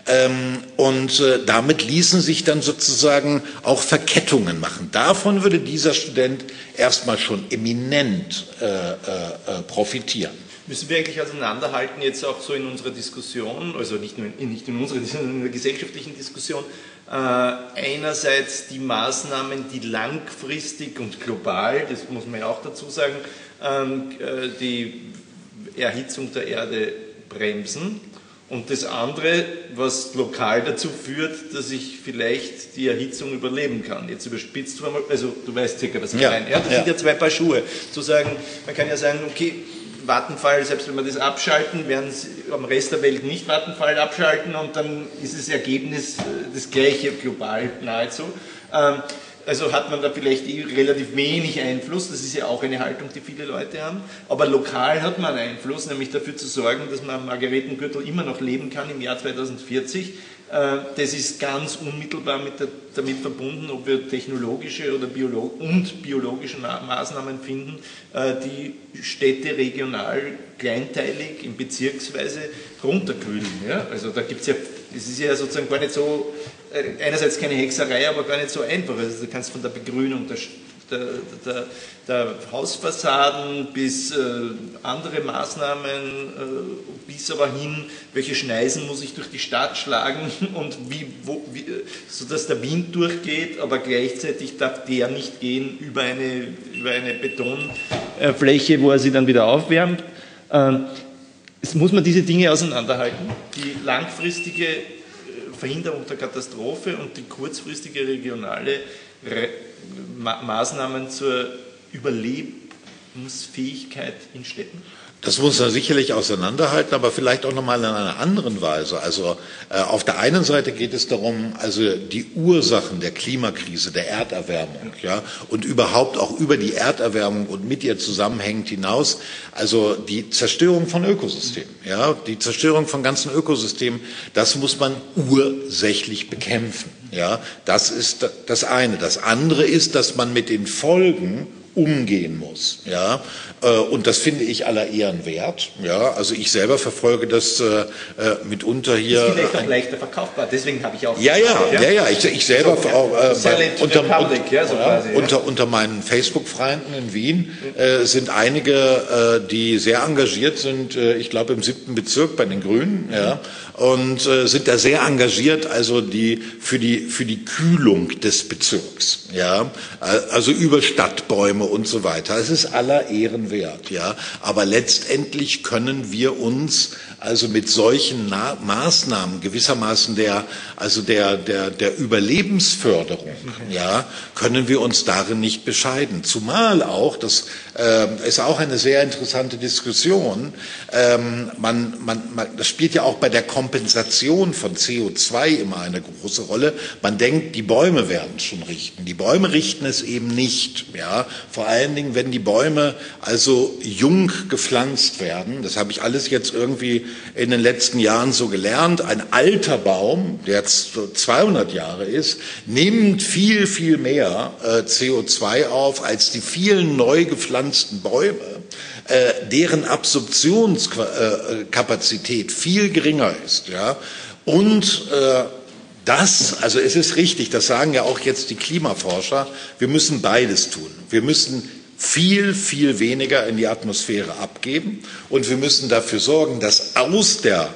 Ähm, und äh, damit ließen sich dann sozusagen auch Verkettungen machen. Davon würde dieser Student erstmal schon eminent äh, äh profitieren. Müssen wir eigentlich auseinanderhalten, jetzt auch so in unserer Diskussion, also nicht nur in, nicht in unserer, sondern in der gesellschaftlichen Diskussion, äh, einerseits die Maßnahmen, die langfristig und global, das muss man ja auch dazu sagen, ähm, äh, die Erhitzung der Erde bremsen und das andere, was lokal dazu führt, dass ich vielleicht die Erhitzung überleben kann. Jetzt überspitzt, also du weißt circa, was ich ja, meine. Ja, das ja. sind ja zwei Paar Schuhe. Zu sagen, man kann ja sagen, okay, Vattenfall, selbst wenn wir das abschalten, werden sie am Rest der Welt nicht Vattenfall abschalten und dann ist das Ergebnis äh, das gleiche global nahezu. Ähm, also hat man da vielleicht eh relativ wenig Einfluss, das ist ja auch eine Haltung, die viele Leute haben. Aber lokal hat man Einfluss, nämlich dafür zu sorgen, dass man am Margaretengürtel immer noch leben kann im Jahr 2040. Äh, das ist ganz unmittelbar der, damit verbunden, ob wir technologische oder Biolo und biologische Maßnahmen finden, äh, die Städte regional kleinteilig in Bezirksweise runterkühlen. Ja? Also da gibt es ja, es ist ja sozusagen gar nicht so einerseits keine Hexerei, aber gar nicht so einfach. Also du kannst von der Begrünung der, der, der, der Hausfassaden bis äh, andere Maßnahmen, äh, bis aber hin, welche Schneisen muss ich durch die Stadt schlagen und wie, wo, wie, äh, sodass der Wind durchgeht, aber gleichzeitig darf der nicht gehen über eine, über eine Betonfläche, wo er sie dann wieder aufwärmt. Ähm, muss man diese Dinge auseinanderhalten. Die langfristige Verhinderung der Katastrophe und die kurzfristige regionale Re Ma Maßnahmen zur Überlebensfähigkeit in Städten? Das muss man sicherlich auseinanderhalten, aber vielleicht auch nochmal in einer anderen Weise. Also äh, auf der einen Seite geht es darum, also die Ursachen der Klimakrise, der Erderwärmung, ja, und überhaupt auch über die Erderwärmung und mit ihr zusammenhängend hinaus, also die Zerstörung von Ökosystemen, ja, die Zerstörung von ganzen Ökosystemen, das muss man ursächlich bekämpfen. Ja, das ist das eine. Das andere ist, dass man mit den Folgen umgehen muss. Ja, äh, und das finde ich aller Ehren wert. Ja, also ich selber verfolge das äh, äh mitunter hier. Ist vielleicht auch leichter verkaufbar. Deswegen habe ich auch. Ja, ja, ja, ja. Ich, ich selber so, auch, äh, unter, Public, ja, so quasi, ja. unter, unter meinen Facebook-Freunden in Wien äh, sind einige, äh, die sehr engagiert sind. Äh, ich glaube im siebten Bezirk bei den Grünen. Ja, und äh, sind da sehr engagiert, also die für die für die Kühlung des Bezirks, ja, also über Stadtbäume und so weiter. Es ist aller Ehren wert, ja, aber letztendlich können wir uns also mit solchen Na Maßnahmen gewissermaßen der, also der, der, der Überlebensförderung, ja, können wir uns darin nicht bescheiden. Zumal auch, das äh, ist auch eine sehr interessante Diskussion, ähm, man, man, man, das spielt ja auch bei der Kompensation von CO2 immer eine große Rolle. Man denkt, die Bäume werden schon richten. Die Bäume richten es eben nicht, ja. Vor allen Dingen, wenn die Bäume also jung gepflanzt werden. Das habe ich alles jetzt irgendwie in den letzten Jahren so gelernt. Ein alter Baum, der jetzt so 200 Jahre ist, nimmt viel, viel mehr äh, CO2 auf als die vielen neu gepflanzten Bäume, äh, deren Absorptionskapazität viel geringer ist. Ja? Und äh, das, also es ist richtig, das sagen ja auch jetzt die Klimaforscher, wir müssen beides tun. Wir müssen viel, viel weniger in die Atmosphäre abgeben. Und wir müssen dafür sorgen, dass aus der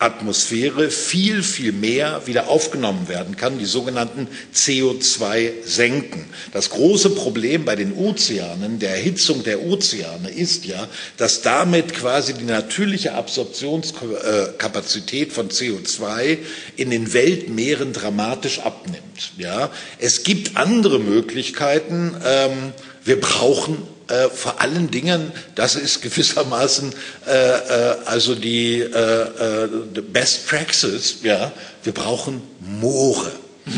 Atmosphäre viel, viel mehr wieder aufgenommen werden kann, die sogenannten CO2-Senken. Das große Problem bei den Ozeanen, der Erhitzung der Ozeane, ist ja, dass damit quasi die natürliche Absorptionskapazität von CO2 in den Weltmeeren dramatisch abnimmt. Ja, es gibt andere Möglichkeiten. Ähm, wir brauchen äh, vor allen Dingen, das ist gewissermaßen äh, äh, also die äh, äh, Best Praxis, ja, wir brauchen Moore.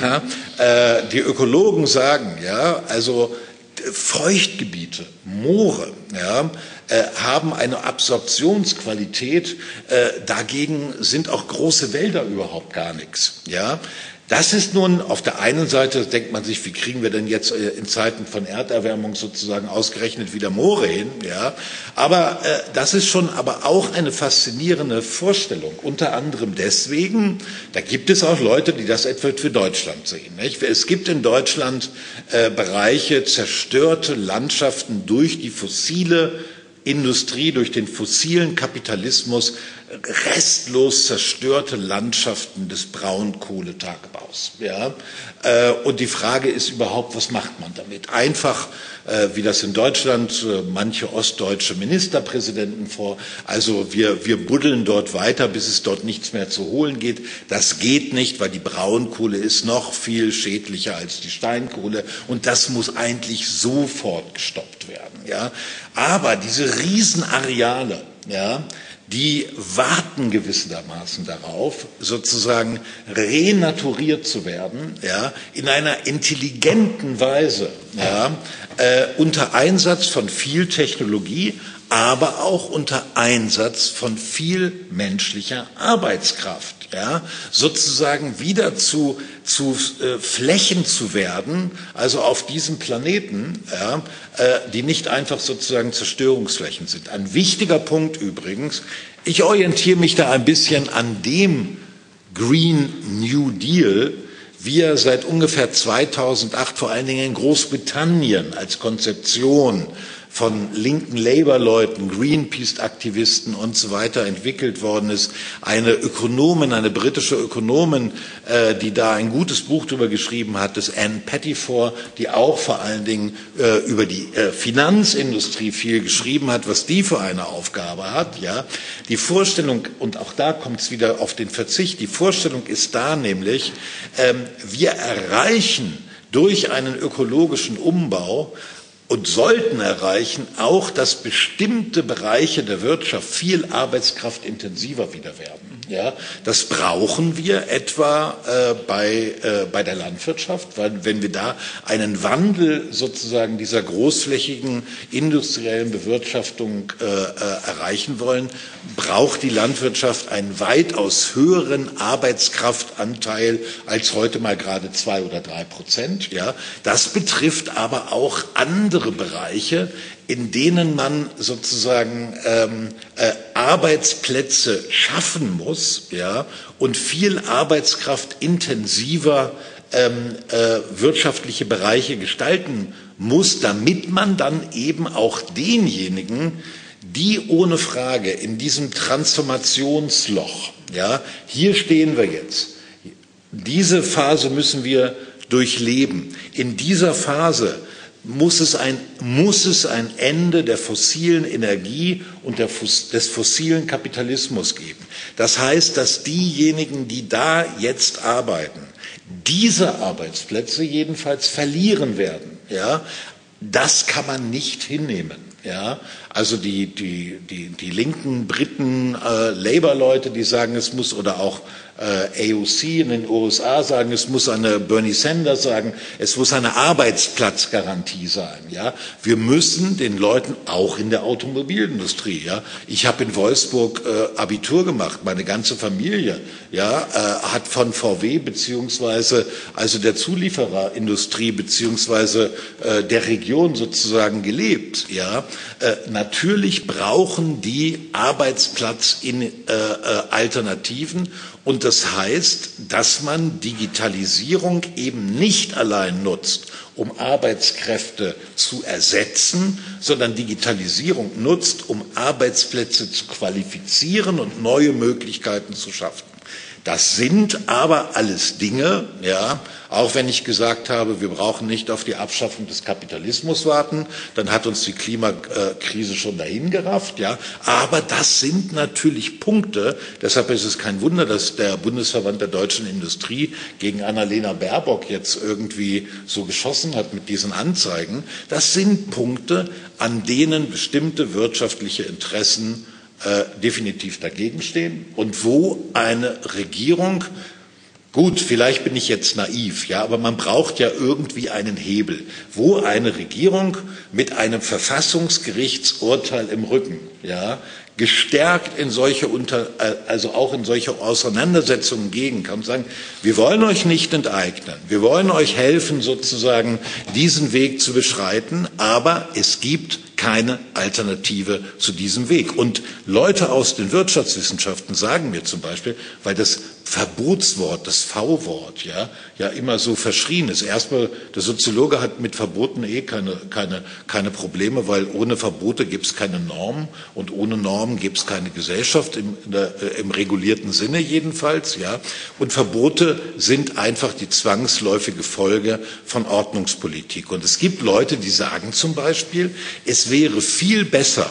ja, äh, die Ökologen sagen, ja, also Feuchtgebiete, Moore, ja, äh, haben eine Absorptionsqualität. Äh, dagegen sind auch große Wälder überhaupt gar nichts. Ja, das ist nun auf der einen Seite, denkt man sich, wie kriegen wir denn jetzt äh, in Zeiten von Erderwärmung sozusagen ausgerechnet wieder Moore hin? Ja, aber äh, das ist schon aber auch eine faszinierende Vorstellung. Unter anderem deswegen, da gibt es auch Leute, die das etwa für Deutschland sehen. Nicht? Es gibt in Deutschland äh, Bereiche, zerstörte Landschaften durch die fossile Industrie, durch den fossilen Kapitalismus restlos zerstörte Landschaften des Braunkohletagebaus. Ja? Äh, und die Frage ist überhaupt, was macht man damit? Einfach, äh, wie das in Deutschland äh, manche ostdeutsche Ministerpräsidenten vor, also wir, wir buddeln dort weiter, bis es dort nichts mehr zu holen geht. Das geht nicht, weil die Braunkohle ist noch viel schädlicher als die Steinkohle und das muss eigentlich sofort gestoppt werden. Ja? Aber diese Riesenareale, ja, die warten gewissermaßen darauf, sozusagen renaturiert zu werden, ja, in einer intelligenten Weise, ja, äh, unter Einsatz von viel Technologie, aber auch unter Einsatz von viel menschlicher Arbeitskraft ja, sozusagen wieder zu, zu äh, Flächen zu werden, also auf diesem Planeten, ja, äh, die nicht einfach sozusagen Zerstörungsflächen sind. Ein wichtiger Punkt übrigens, ich orientiere mich da ein bisschen an dem Green New Deal, wie er seit ungefähr 2008 vor allen Dingen in Großbritannien als Konzeption von linken Labour-Leuten, Greenpeace-Aktivisten und so weiter entwickelt worden ist. Eine Ökonomin, eine britische Ökonomin, äh, die da ein gutes Buch darüber geschrieben hat, ist Anne Pettifor, die auch vor allen Dingen äh, über die äh, Finanzindustrie viel geschrieben hat, was die für eine Aufgabe hat. Ja, die Vorstellung und auch da kommt es wieder auf den Verzicht. Die Vorstellung ist da nämlich, ähm, wir erreichen durch einen ökologischen Umbau und sollten erreichen, auch dass bestimmte Bereiche der Wirtschaft viel arbeitskraftintensiver wieder werden. Ja, das brauchen wir etwa äh, bei, äh, bei der Landwirtschaft, weil wenn wir da einen Wandel sozusagen dieser großflächigen industriellen Bewirtschaftung äh, äh erreichen wollen, braucht die Landwirtschaft einen weitaus höheren Arbeitskraftanteil als heute mal gerade zwei oder drei Prozent. Ja, das betrifft aber auch andere andere Bereiche, in denen man sozusagen ähm, äh, Arbeitsplätze schaffen muss, ja, und viel Arbeitskraft intensiver ähm, äh, wirtschaftliche Bereiche gestalten muss, damit man dann eben auch denjenigen, die ohne Frage in diesem Transformationsloch, ja, hier stehen wir jetzt. Diese Phase müssen wir durchleben. In dieser Phase muss es ein, muss es ein Ende der fossilen Energie und der, des fossilen Kapitalismus geben. Das heißt, dass diejenigen, die da jetzt arbeiten, diese Arbeitsplätze jedenfalls verlieren werden. Ja, das kann man nicht hinnehmen. Ja, also die, die, die, die linken Briten, äh, Labour-Leute, die sagen, es muss oder auch äh, AOC in den USA sagen, es muss eine Bernie Sanders sagen, es muss eine Arbeitsplatzgarantie sein. Ja, wir müssen den Leuten auch in der Automobilindustrie. Ja, ich habe in Wolfsburg äh, Abitur gemacht, meine ganze Familie. Ja, äh, hat von VW beziehungsweise also der Zuliefererindustrie beziehungsweise äh, der Region sozusagen gelebt. Ja, äh, natürlich brauchen die Arbeitsplatz in äh, Alternativen und das heißt, dass man Digitalisierung eben nicht allein nutzt, um Arbeitskräfte zu ersetzen, sondern Digitalisierung nutzt, um Arbeitsplätze zu qualifizieren und neue Möglichkeiten zu schaffen. Das sind aber alles Dinge, ja, auch wenn ich gesagt habe, wir brauchen nicht auf die Abschaffung des Kapitalismus warten, dann hat uns die Klimakrise schon dahin gerafft, ja. Aber das sind natürlich Punkte. Deshalb ist es kein Wunder, dass der Bundesverband der deutschen Industrie gegen Annalena Baerbock jetzt irgendwie so geschossen hat mit diesen Anzeigen. Das sind Punkte, an denen bestimmte wirtschaftliche Interessen definitiv dagegen stehen. Und wo eine Regierung Gut, vielleicht bin ich jetzt naiv, ja, aber man braucht ja irgendwie einen Hebel, wo eine Regierung mit einem Verfassungsgerichtsurteil im Rücken, ja, gestärkt in solche unter, äh, also auch in solche Auseinandersetzungen gehen kann und sagen, wir wollen euch nicht enteignen, wir wollen euch helfen, sozusagen diesen Weg zu beschreiten, aber es gibt keine Alternative zu diesem Weg. Und Leute aus den Wirtschaftswissenschaften sagen mir zum Beispiel, weil das Verbotswort, das V-Wort, ja, ja immer so verschrien ist. Erstmal, der Soziologe hat mit Verboten eh keine, keine, keine Probleme, weil ohne Verbote gibt es keine Normen und ohne Normen gibt es keine Gesellschaft im, der, äh, im regulierten Sinne jedenfalls, ja. Und Verbote sind einfach die zwangsläufige Folge von Ordnungspolitik. Und es gibt Leute, die sagen zum Beispiel, es wäre viel besser,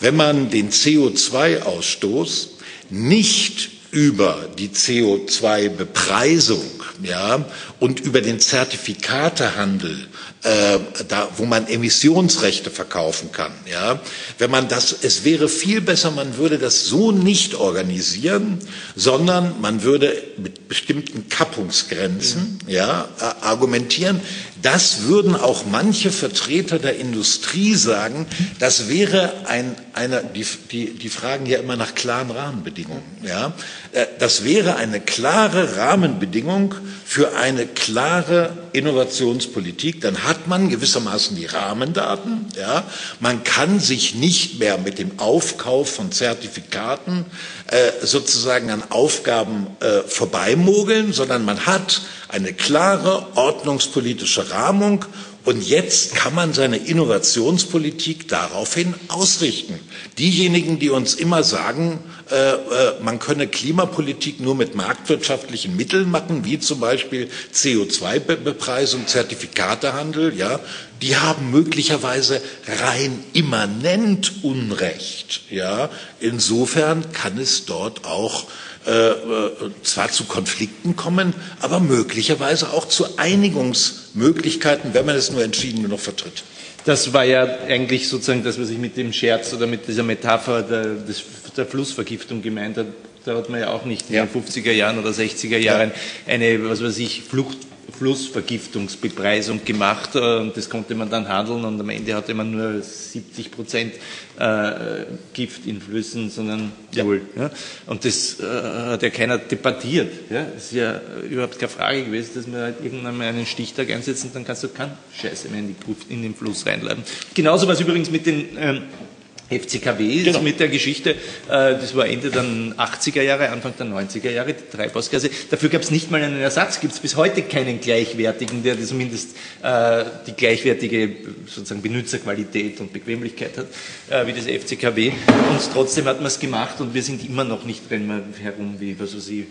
wenn man den CO2-Ausstoß nicht über die CO2-Bepreisung ja, und über den Zertifikatehandel äh, da, wo man Emissionsrechte verkaufen kann. Ja, wenn man das, es wäre viel besser, man würde das so nicht organisieren, sondern man würde mit bestimmten Kappungsgrenzen ja, äh, argumentieren. Das würden auch manche Vertreter der Industrie sagen. Das wäre ein, einer, die, die, die fragen ja immer nach klaren Rahmenbedingungen. Ja, äh, das wäre eine klare Rahmenbedingung für eine klare Innovationspolitik. Dann hat man gewissermaßen die Rahmendaten. Ja, man kann sich nicht mehr mit dem Aufkauf von Zertifikaten äh, sozusagen an Aufgaben äh, vorbeimogeln, sondern man hat eine klare ordnungspolitische Rahmung und jetzt kann man seine Innovationspolitik daraufhin ausrichten. Diejenigen, die uns immer sagen, äh, äh, man könne Klimapolitik nur mit marktwirtschaftlichen Mitteln machen, wie zum Beispiel CO2-Bepreisung, Zertifikatehandel, ja, die haben möglicherweise rein immanent Unrecht. Ja, insofern kann es dort auch äh, äh, zwar zu Konflikten kommen, aber möglicherweise auch zu Einigungsmöglichkeiten, wenn man es nur entschieden genug vertritt. Das war ja eigentlich sozusagen das, was ich mit dem Scherz oder mit dieser Metapher der, des, der Flussvergiftung gemeint habe. Da hat man ja auch nicht in den 50er Jahren oder 60er Jahren eine, was weiß ich, Flucht, Flussvergiftungsbepreisung gemacht und das konnte man dann handeln und am Ende hatte man nur 70 Prozent Gift in Flüssen, sondern null. Ja. Und das hat ja keiner debattiert. Ja. Das ist ja überhaupt keine Frage gewesen, dass man halt irgendwann mal einen Stichtag einsetzt und dann kannst du keinen Scheiße mehr in, die, in den Fluss reinladen. Genauso was übrigens mit den FCKW genau. mit der Geschichte, äh, das war Ende der 80er Jahre, Anfang der 90er Jahre, die Treibhausgase. Dafür gab es nicht mal einen Ersatz, gibt es bis heute keinen gleichwertigen, der zumindest äh, die gleichwertige sozusagen Benutzerqualität und Bequemlichkeit hat, äh, wie das FCKW. Und trotzdem hat man es gemacht und wir sind immer noch nicht, wir herum wie, was weiß ich,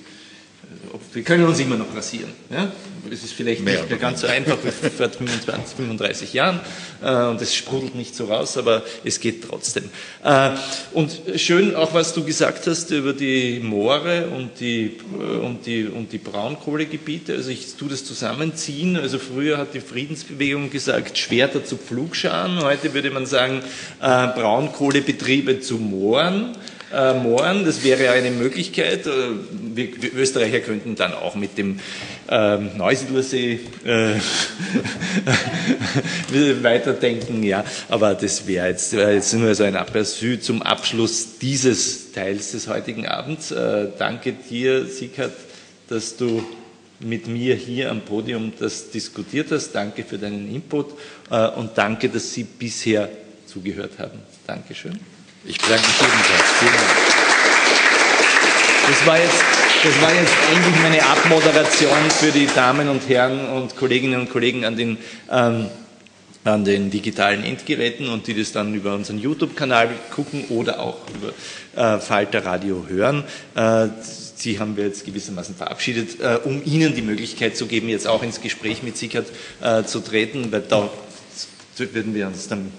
wir können uns immer noch rasieren. Ja? Es ist vielleicht mehr nicht mehr ganz so einfach wie vor 25, 35 Jahren äh, und es sprudelt nicht so raus, aber es geht trotzdem. Äh, und schön auch, was du gesagt hast über die Moore und die, äh, und die, und die Braunkohlegebiete. Also ich tue das zusammenziehen. Also früher hat die Friedensbewegung gesagt, Schwerter zu Pflugscharen. Heute würde man sagen, äh, Braunkohlebetriebe zu Mooren äh, Mooren. Das wäre eine Möglichkeit. Äh, wir, wir, Österreicher könnten dann auch mit dem ähm, Neusiedlersee äh, weiterdenken, ja. Aber das wäre jetzt, wär jetzt nur so ein Aperçu zum Abschluss dieses Teils des heutigen Abends. Äh, danke dir, Siegert, dass du mit mir hier am Podium das diskutiert hast. Danke für deinen Input äh, und danke, dass Sie bisher zugehört haben. Dankeschön. Ich bedanke mich ebenfalls. Vielen Dank. Das war, jetzt, das war jetzt eigentlich meine Abmoderation für die Damen und Herren und Kolleginnen und Kollegen an den, ähm, an den digitalen Endgeräten und die das dann über unseren YouTube-Kanal gucken oder auch über äh, Falter Radio hören. Äh, Sie haben wir jetzt gewissermaßen verabschiedet, äh, um Ihnen die Möglichkeit zu geben, jetzt auch ins Gespräch mit Sickert äh, zu treten, weil da würden wir uns dann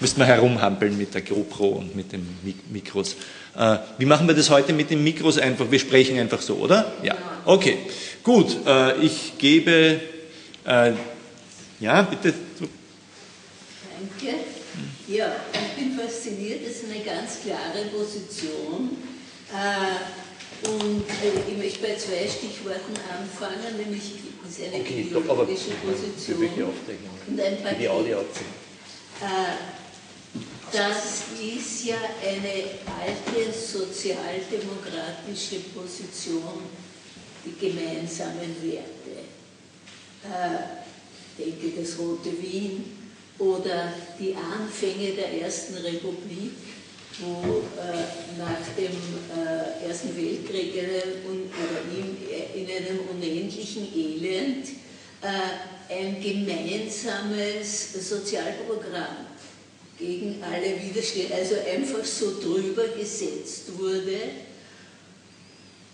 müssten wir herumhampeln mit der GoPro und mit den Mikros. Äh, wie machen wir das heute mit den Mikros einfach? Wir sprechen einfach so, oder? Ja. Okay. Gut. Äh, ich gebe. Äh, ja, bitte. Danke. Ja, ich bin fasziniert. Das ist eine ganz klare Position. Äh, und äh, ich möchte bei zwei Stichworten anfangen, nämlich ist eine okay, ideologische Position und ein Paket. Das ist ja eine alte sozialdemokratische Position, die gemeinsamen Werte. Äh, denke das Rote Wien oder die Anfänge der Ersten Republik, wo äh, nach dem äh, Ersten Weltkrieg in, in einem unendlichen Elend äh, ein gemeinsames Sozialprogramm gegen alle Widerstände, also einfach so drüber gesetzt wurde.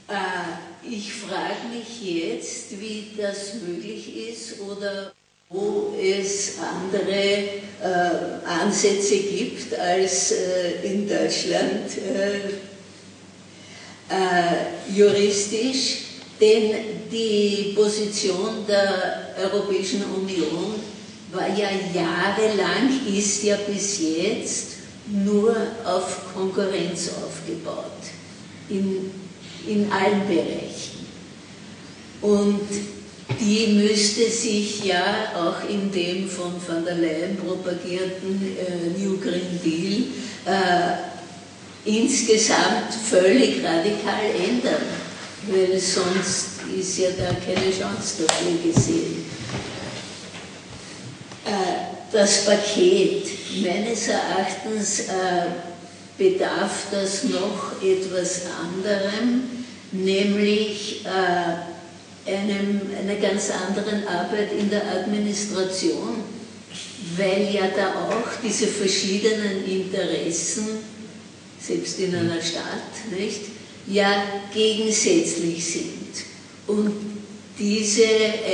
Äh, ich frage mich jetzt, wie das möglich ist oder wo es andere äh, Ansätze gibt als äh, in Deutschland juristisch, denn die Position der Europäischen Union war ja jahrelang, ist ja bis jetzt nur auf Konkurrenz aufgebaut, in, in allen Bereichen. Und die müsste sich ja auch in dem von van der Leyen propagierten äh, New Green Deal äh, insgesamt völlig radikal ändern, weil sonst ist ja da keine Chance dafür gesehen. Äh, das Paket meines Erachtens äh, bedarf das noch etwas anderem, nämlich äh, einem, einer ganz anderen Arbeit in der Administration, weil ja da auch diese verschiedenen Interessen, selbst in einer Stadt, nicht, ja gegensätzlich sind. Und diese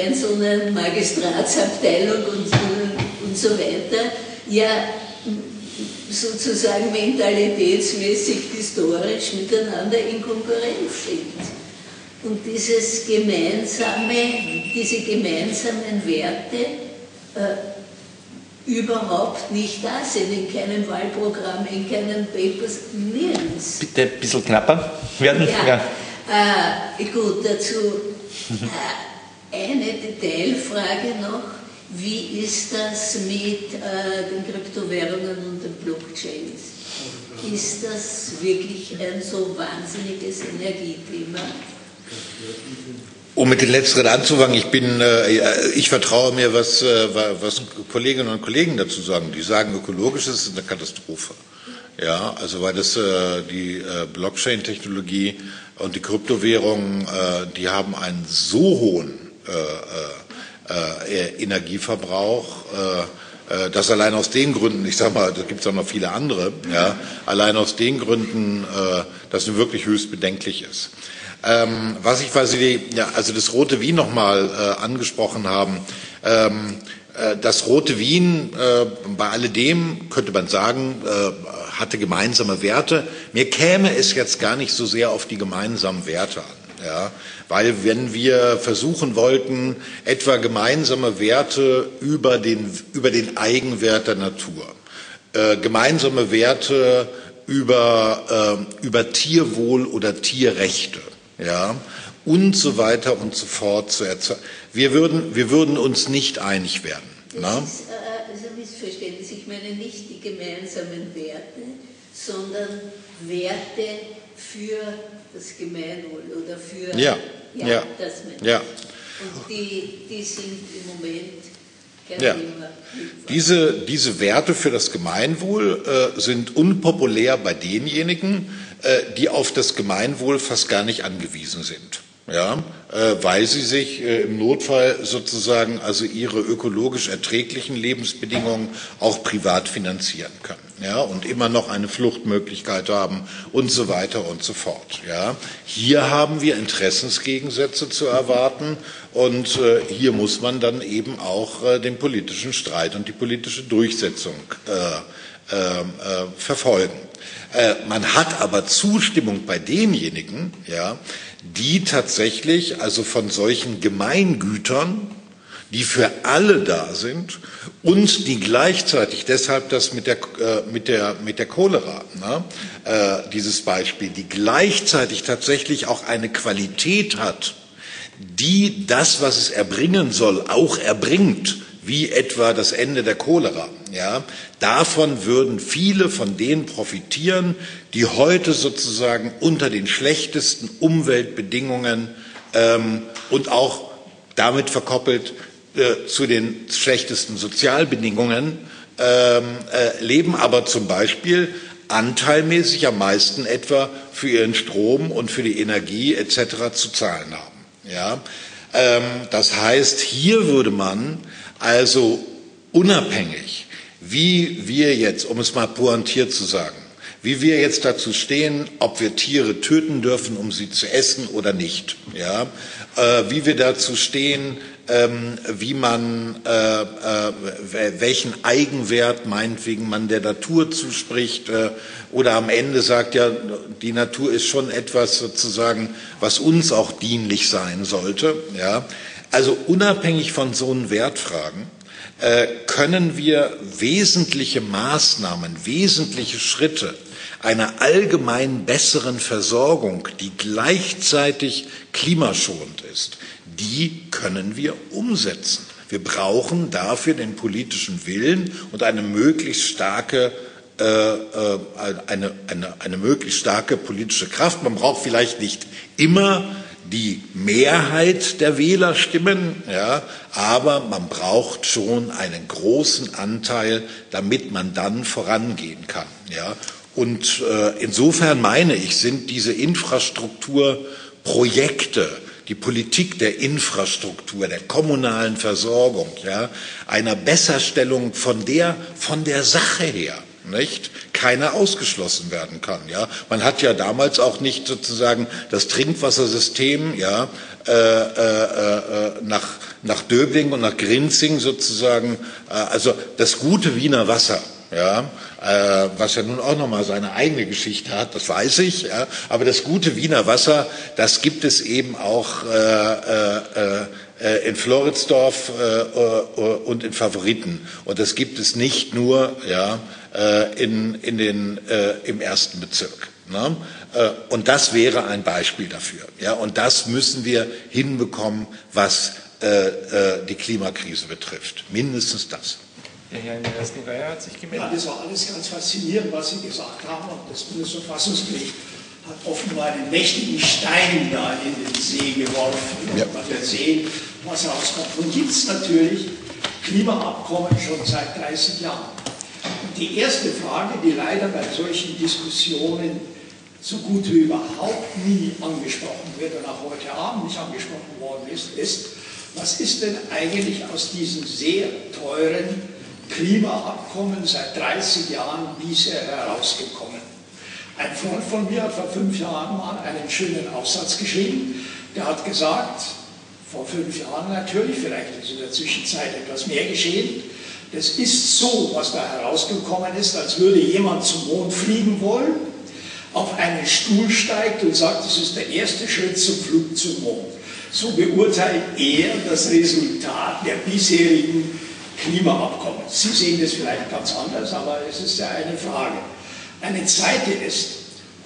einzelnen Magistratsabteilung und, und so weiter ja sozusagen mentalitätsmäßig, historisch miteinander in Konkurrenz sind. Und dieses gemeinsame, diese gemeinsamen Werte äh, überhaupt nicht da sind, in keinem Wahlprogramm, in keinen Papers, nirgends. Bitte ein bisschen knapper werden? Ja, ja. Äh, gut, dazu eine Detailfrage noch. Wie ist das mit äh, den Kryptowährungen und den Blockchains? Ist das wirklich ein so wahnsinniges Energiethema? Um mit den letzteren anzufangen, ich bin, äh, ich vertraue mir, was, äh, was Kolleginnen und Kollegen dazu sagen. Die sagen, ökologisch ist es eine Katastrophe. Ja, also weil das äh, die äh, Blockchain-Technologie und die Kryptowährungen, äh, die haben einen so hohen äh, äh, äh, Energieverbrauch, dass allein aus den Gründen, ich sage mal, da gibt es auch noch viele andere, ja, allein aus den Gründen, das wirklich höchst bedenklich ist. Ähm, was ich, weil Sie ja, also das Rote Wien nochmal äh, angesprochen haben, ähm, äh, das Rote Wien, äh, bei alledem könnte man sagen, äh, hatte gemeinsame Werte. Mir käme es jetzt gar nicht so sehr auf die gemeinsamen Werte an. Ja, weil wenn wir versuchen wollten, etwa gemeinsame Werte über den, über den Eigenwert der Natur, äh, gemeinsame Werte über, äh, über Tierwohl oder Tierrechte, ja, und so weiter und so fort zu erzeugen. Wir würden, wir würden uns nicht einig werden. Das ist äh, also ein Missverständnis. Ich meine nicht die gemeinsamen Werte, sondern Werte für das Gemeinwohl oder für ja, ja, ja. das Ja. Und die, die sind im Moment ja. Diese, diese Werte für das Gemeinwohl äh, sind unpopulär bei denjenigen, äh, die auf das Gemeinwohl fast gar nicht angewiesen sind ja, äh, weil sie sich äh, im Notfall sozusagen also ihre ökologisch erträglichen Lebensbedingungen auch privat finanzieren können, ja, und immer noch eine Fluchtmöglichkeit haben und so weiter und so fort, ja. Hier haben wir Interessensgegensätze zu erwarten und äh, hier muss man dann eben auch äh, den politischen Streit und die politische Durchsetzung äh, äh, verfolgen. man hat aber Zustimmung bei denjenigen, ja, die tatsächlich also von solchen Gemeingütern, die für alle da sind und die gleichzeitig, deshalb das mit der, äh, mit der, mit der Cholera, ne, äh, dieses Beispiel, die gleichzeitig tatsächlich auch eine Qualität hat, die das, was es erbringen soll, auch erbringt, wie etwa das Ende der Cholera. Ja, davon würden viele von denen profitieren, die heute sozusagen unter den schlechtesten Umweltbedingungen ähm, und auch damit verkoppelt äh, zu den schlechtesten Sozialbedingungen ähm, äh, leben, aber zum Beispiel anteilmäßig am meisten etwa für ihren Strom und für die Energie etc. zu zahlen haben. Ja, ähm, das heißt, hier würde man also unabhängig wie wir jetzt, um es mal pointiert zu sagen, wie wir jetzt dazu stehen, ob wir Tiere töten dürfen, um sie zu essen oder nicht, ja, äh, wie wir dazu stehen, wie man, äh, äh, welchen Eigenwert meinetwegen man der Natur zuspricht äh, oder am Ende sagt ja, die Natur ist schon etwas sozusagen, was uns auch dienlich sein sollte, ja. Also unabhängig von so einen Wertfragen äh, können wir wesentliche Maßnahmen, wesentliche Schritte einer allgemein besseren Versorgung, die gleichzeitig klimaschonend ist, die können wir umsetzen. Wir brauchen dafür den politischen Willen und eine möglichst starke äh, äh, eine, eine, eine möglichst starke politische Kraft. Man braucht vielleicht nicht immer die Mehrheit der Wählerstimmen, ja, aber man braucht schon einen großen Anteil, damit man dann vorangehen kann. Ja. Und äh, insofern meine ich, sind diese Infrastrukturprojekte, die Politik der Infrastruktur, der kommunalen Versorgung, ja, einer Besserstellung von der, von der Sache her, nicht? keiner ausgeschlossen werden kann. Ja, man hat ja damals auch nicht sozusagen das Trinkwassersystem ja äh, äh, äh, nach nach Döbling und nach Grinzing sozusagen, äh, also das gute Wiener Wasser. Ja, äh, was ja nun auch nochmal seine eigene Geschichte hat, das weiß ich. Ja, aber das gute Wiener Wasser, das gibt es eben auch äh, äh, äh in Floridsdorf äh, äh, und in Favoriten. Und das gibt es nicht nur ja, äh, in, in den, äh, im ersten Bezirk. Ne? Äh, und das wäre ein Beispiel dafür. Ja, und das müssen wir hinbekommen, was äh, äh, die Klimakrise betrifft. Mindestens das. Der Herr in der ersten Reihe hat sich gemeldet. Ja, das war alles ganz faszinierend, was Sie gesagt haben. Und das Bundesverfassungsgericht hat offenbar einen mächtigen Stein da in den See geworfen. Ja. Und man wird sehen, was rauskommt. Nun gibt es natürlich Klimaabkommen schon seit 30 Jahren. Und die erste Frage, die leider bei solchen Diskussionen so gut wie überhaupt nie angesprochen wird und auch heute Abend nicht angesprochen worden ist, ist, was ist denn eigentlich aus diesen sehr teuren Klimaabkommen seit 30 Jahren bisher herausgekommen? Ein Freund von mir hat vor fünf Jahren mal einen schönen Aufsatz geschrieben, der hat gesagt, vor fünf Jahren natürlich, vielleicht ist in der Zwischenzeit etwas mehr geschehen, das ist so, was da herausgekommen ist, als würde jemand zum Mond fliegen wollen, auf einen Stuhl steigt und sagt, das ist der erste Schritt zum Flug zum Mond. So beurteilt er das Resultat der bisherigen Klimaabkommen. Sie sehen das vielleicht ganz anders, aber es ist ja eine Frage. Eine zweite ist,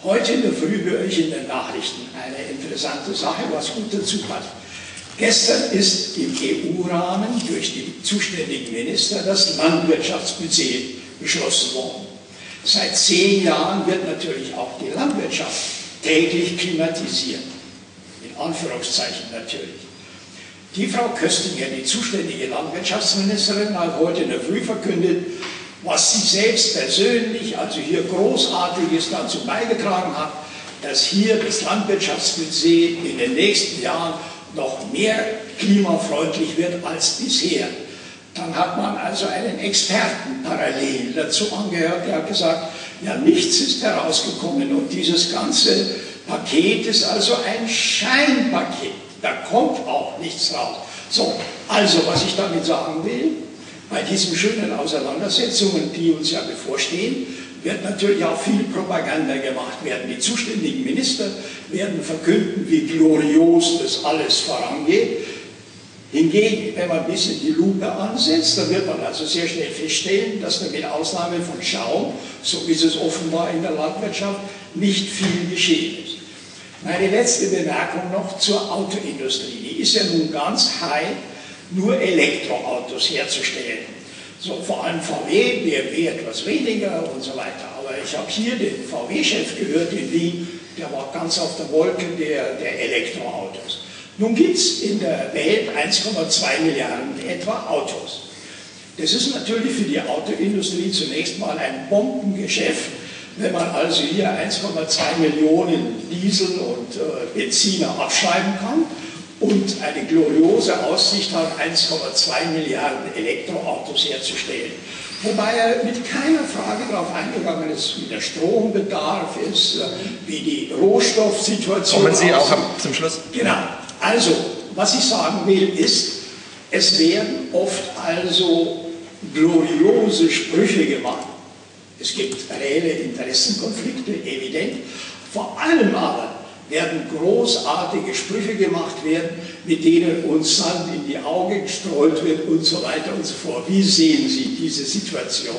heute in der Früh höre ich in den Nachrichten eine interessante Sache, was gut dazu passt. Gestern ist im EU-Rahmen durch die zuständigen Minister das Landwirtschaftsbudget beschlossen worden. Seit zehn Jahren wird natürlich auch die Landwirtschaft täglich klimatisiert. In Anführungszeichen natürlich. Die Frau Köstinger, die zuständige Landwirtschaftsministerin, hat heute in der Früh verkündet, was sie selbst persönlich, also hier Großartiges dazu beigetragen hat, dass hier das Landwirtschaftsbudget in den nächsten Jahren noch mehr klimafreundlich wird als bisher. Dann hat man also einen Experten parallel dazu angehört, der hat gesagt, ja, nichts ist herausgekommen und dieses ganze Paket ist also ein Scheinpaket. Da kommt auch nichts raus. So, also was ich damit sagen will, bei diesen schönen Auseinandersetzungen, die uns ja bevorstehen, wird natürlich auch viel Propaganda gemacht werden. Die zuständigen Minister werden verkünden, wie glorios das alles vorangeht. Hingegen, wenn man ein bisschen die Lupe ansetzt, dann wird man also sehr schnell feststellen, dass da mit Ausnahme von Schaum, so ist es offenbar in der Landwirtschaft, nicht viel geschehen ist. Meine letzte Bemerkung noch zur Autoindustrie. Die ist ja nun ganz high, nur Elektroautos herzustellen. So, vor allem VW, BMW etwas weniger und so weiter. Aber ich habe hier den VW-Chef gehört in Wien, der war ganz auf der Wolke der, der Elektroautos. Nun gibt es in der Welt 1,2 Milliarden etwa Autos. Das ist natürlich für die Autoindustrie zunächst mal ein Bombengeschäft, wenn man also hier 1,2 Millionen Diesel und äh, Benziner abschreiben kann und eine gloriose Aussicht hat, 1,2 Milliarden Elektroautos herzustellen. Wobei er mit keiner Frage darauf eingegangen ist, wie der Strombedarf ist, wie die Rohstoffsituation ist. Kommen Sie auch zum Schluss? Genau. Also, was ich sagen will, ist, es werden oft also gloriose Sprüche gemacht. Es gibt reelle Interessenkonflikte, evident. Vor allem aber werden großartige Sprüche gemacht werden, mit denen uns Sand in die Augen gestreut wird und so weiter und so fort. Wie sehen Sie diese Situation?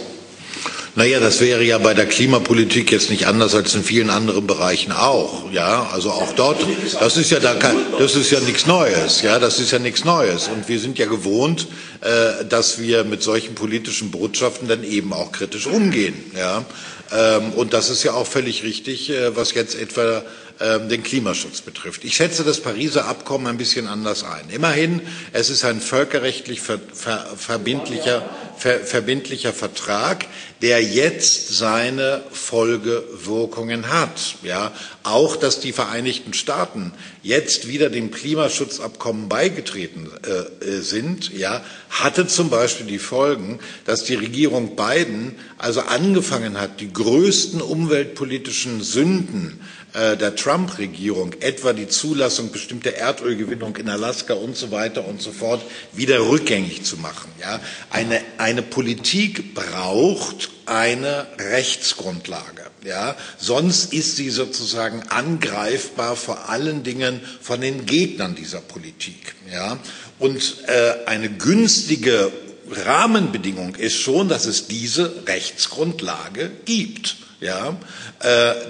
Naja, das wäre ja bei der Klimapolitik jetzt nicht anders als in vielen anderen Bereichen auch. Ja, also auch dort, das ist ja da, das ist ja nichts Neues. Ja, das ist ja nichts Neues. Und wir sind ja gewohnt, äh, dass wir mit solchen politischen Botschaften dann eben auch kritisch umgehen. Ja, ähm, und das ist ja auch völlig richtig, äh, was jetzt etwa ähm, den Klimaschutz betrifft. Ich schätze das Pariser Abkommen ein bisschen anders ein. Immerhin, es ist ein völkerrechtlich ver, ver, verbindlicher, ver, verbindlicher Vertrag, der jetzt seine Folgewirkungen hat. Ja, auch, dass die Vereinigten Staaten jetzt wieder dem Klimaschutzabkommen beigetreten äh, äh sind, ja, hatte zum Beispiel die Folgen, dass die Regierung Biden also angefangen hat, die größten umweltpolitischen Sünden der Trump-Regierung, etwa die Zulassung bestimmter Erdölgewinnung in Alaska und so weiter und so fort, wieder rückgängig zu machen. Ja? Eine, eine Politik braucht eine Rechtsgrundlage. Ja, sonst ist sie sozusagen angreifbar vor allen Dingen von den Gegnern dieser Politik. Ja, und äh, eine günstige Rahmenbedingung ist schon, dass es diese Rechtsgrundlage gibt. Ja, äh,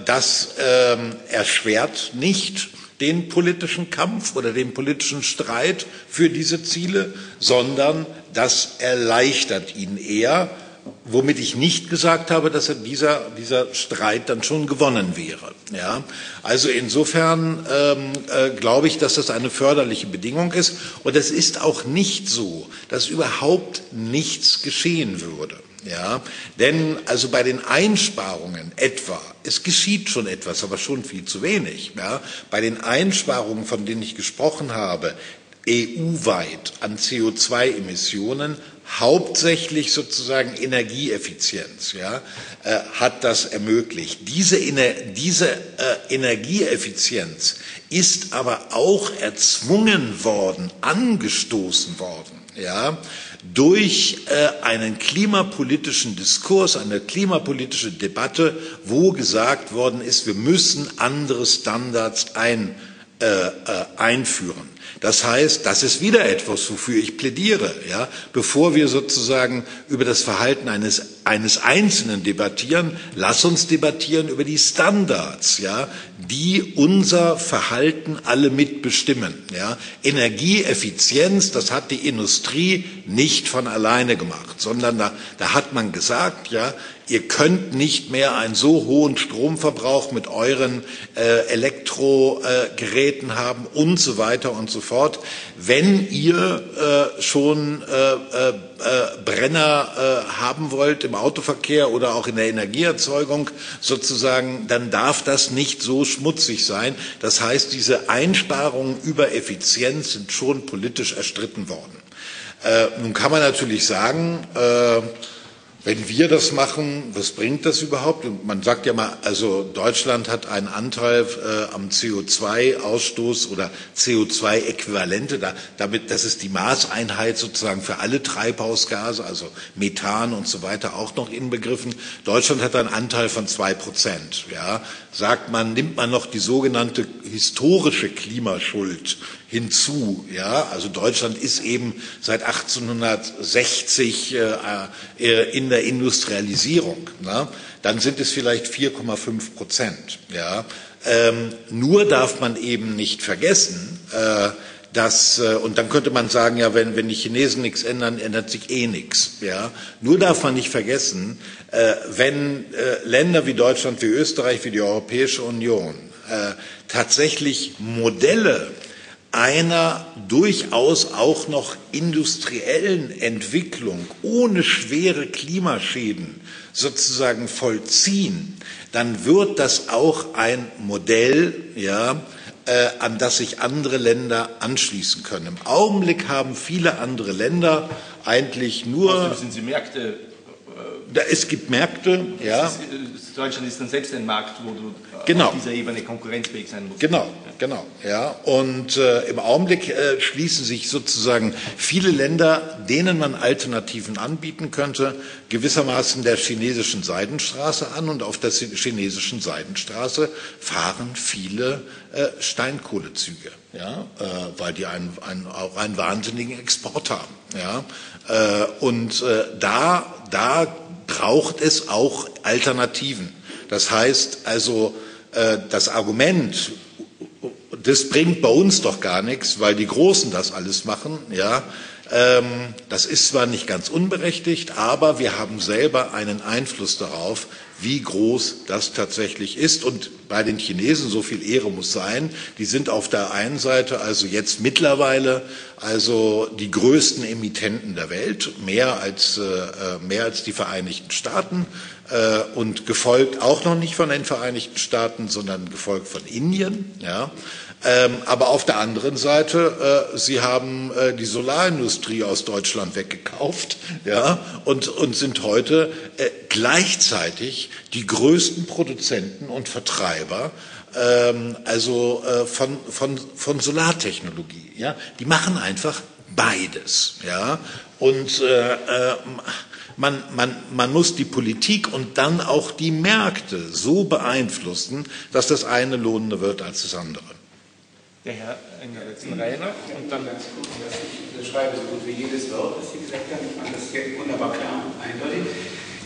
das ähm, erschwert nicht den politischen Kampf oder den politischen Streit für diese Ziele, sondern das erleichtert ihn eher, womit ich nicht gesagt habe, dass dieser, dieser Streit dann schon gewonnen wäre. Ja? Also insofern ähm, äh, glaube ich, dass das eine förderliche Bedingung ist. Und es ist auch nicht so, dass überhaupt nichts geschehen würde. Ja, denn also bei den Einsparungen etwa, es geschieht schon etwas, aber schon viel zu wenig. Ja, bei den Einsparungen, von denen ich gesprochen habe, EU-weit an CO2-Emissionen, hauptsächlich sozusagen Energieeffizienz, ja, äh, hat das ermöglicht. Diese, diese äh, Energieeffizienz ist aber auch erzwungen worden, angestoßen worden, ja, durch äh, einen klimapolitischen Diskurs, eine klimapolitische Debatte, wo gesagt worden ist, wir müssen andere Standards ein, äh, äh, einführen. Das heißt, das ist wieder etwas, wofür ich plädiere. Ja? Bevor wir sozusagen über das Verhalten eines, eines Einzelnen debattieren, lass uns debattieren über die Standards, ja? die unser Verhalten alle mitbestimmen. Ja? Energieeffizienz, das hat die Industrie nicht von alleine gemacht, sondern da, da hat man gesagt, ja, ihr könnt nicht mehr einen so hohen Stromverbrauch mit euren äh, Elektrogeräten äh, haben und so weiter und so fort. Wenn ihr äh, schon äh, äh, äh, Brenner haben wollt im Autoverkehr oder auch in der Energieerzeugung sozusagen, dann darf das nicht so schmutzig sein. Das heißt, diese Einsparungen über Effizienz sind schon politisch erstritten worden. nun kann man natürlich sagen, wenn wir das machen, was bringt das überhaupt? Und man sagt ja mal, also Deutschland hat einen Anteil äh, am CO2-Ausstoß oder CO2-Äquivalente. Da, damit, das ist die Maßeinheit sozusagen für alle Treibhausgase, also Methan und so weiter auch noch inbegriffen. Deutschland hat einen Anteil von zwei Prozent. Ja, sagt man, nimmt man noch die sogenannte historische Klimaschuld hinzu. Ja, also Deutschland ist eben seit 1860 äh, äh, in der Industrialisierung. Na? Dann sind es vielleicht 4,5 Prozent. Ja, ähm, nur darf man eben nicht vergessen, äh, dass, äh, und dann könnte man sagen, ja, wenn, wenn die Chinesen nichts ändern, ändert sich eh nichts. Ja? Nur darf man nicht vergessen, äh, wenn äh, Länder wie Deutschland, wie Österreich, wie die Europäische Union tatsächlich Modelle einer durchaus auch noch industriellen Entwicklung ohne schwere Klimaschäden sozusagen vollziehen, dann wird das auch ein Modell, ja, an das sich andere Länder anschließen können. Im Augenblick haben viele andere Länder eigentlich nur. Außerdem sind sie Märkte es gibt Märkte, ja. Ist, äh, Deutschland ist dann selbst ein Markt, wo du genau. auf dieser Ebene konkurrenzfähig sein musst. Genau, genau, ja. Und äh, im Augenblick äh, schließen sich sozusagen viele Länder, denen man Alternativen anbieten könnte, gewissermaßen der chinesischen Seidenstraße an. Und auf der chinesischen Seidenstraße fahren viele äh, Steinkohlezüge, ja, äh, weil die einen, einen, auch einen wahnsinnigen Export haben. Ja. Äh, und da, da braucht es auch Alternativen. Das heißt also, äh, das Argument, das bringt bei uns doch gar nichts, weil die Großen das alles machen, ja, ähm, das ist zwar nicht ganz unberechtigt, aber wir haben selber einen Einfluss darauf, wie groß das tatsächlich ist. Und bei den Chinesen, so viel Ehre muss sein, die sind auf der einen Seite also jetzt mittlerweile also die größten Emittenten der Welt, mehr als, äh, mehr als die Vereinigten Staaten äh, und gefolgt auch noch nicht von den Vereinigten Staaten, sondern gefolgt von Indien. Ja. Ähm, aber auf der anderen Seite, äh, Sie haben äh, die Solarindustrie aus Deutschland weggekauft ja, und, und sind heute äh, gleichzeitig die größten Produzenten und Vertreiber ähm, also äh, von, von, von Solartechnologie. Ja. Die machen einfach beides. Ja. Und äh, äh, man, man, man muss die Politik und dann auch die Märkte so beeinflussen, dass das eine lohnender wird als das andere. Der Herr in der letzten Reihe noch und dann. Ich schreibe so gut wie jedes Wort, was Sie gesagt haben. Ich fand das wunderbar klar und eindeutig.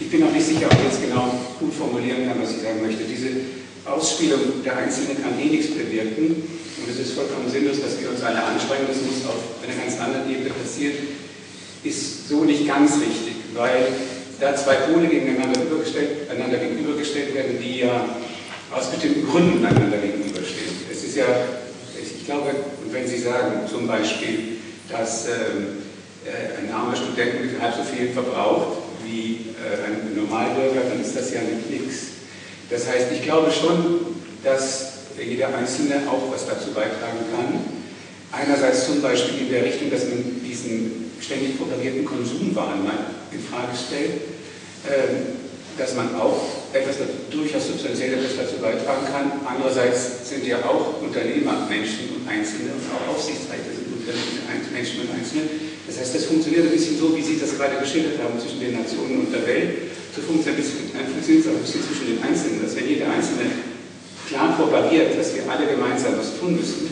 Ich bin auch nicht sicher, ob ich jetzt genau gut formulieren kann, was ich sagen möchte. Diese Ausspielung der Einzelnen kann eh nichts bewirken. Und es ist vollkommen sinnlos, dass wir uns alle anstrengen. Das muss auf einer ganz anderen Ebene passieren. Ist so nicht ganz richtig, weil da zwei Pole gegeneinander gegenübergestellt, einander gegenübergestellt werden, die ja aus bestimmten Gründen einander gegenüberstehen. Es ist ja, ich glaube, wenn Sie sagen zum Beispiel, dass ähm, äh, ein armer Student halb so viel verbraucht wie äh, ein Normalbürger, dann ist das ja nichts. Das heißt, ich glaube schon, dass jeder Einzelne auch was dazu beitragen kann. Einerseits zum Beispiel in der Richtung, dass man diesen ständig propagierten Konsumwahn mal in Frage stellt, ähm, dass man auch etwas durchaus substanziell etwas dazu beitragen kann. Andererseits sind ja auch Unternehmer Menschen und Einzelne und auch Aufsichtsräte sind Unternehmen, Menschen und Einzelne. Das heißt, das funktioniert ein bisschen so, wie Sie das gerade geschildert haben, zwischen den Nationen und der Welt. So funktioniert es auch ein bisschen zwischen den Einzelnen, dass wenn jeder Einzelne klar propagiert, dass wir alle gemeinsam was tun müssen,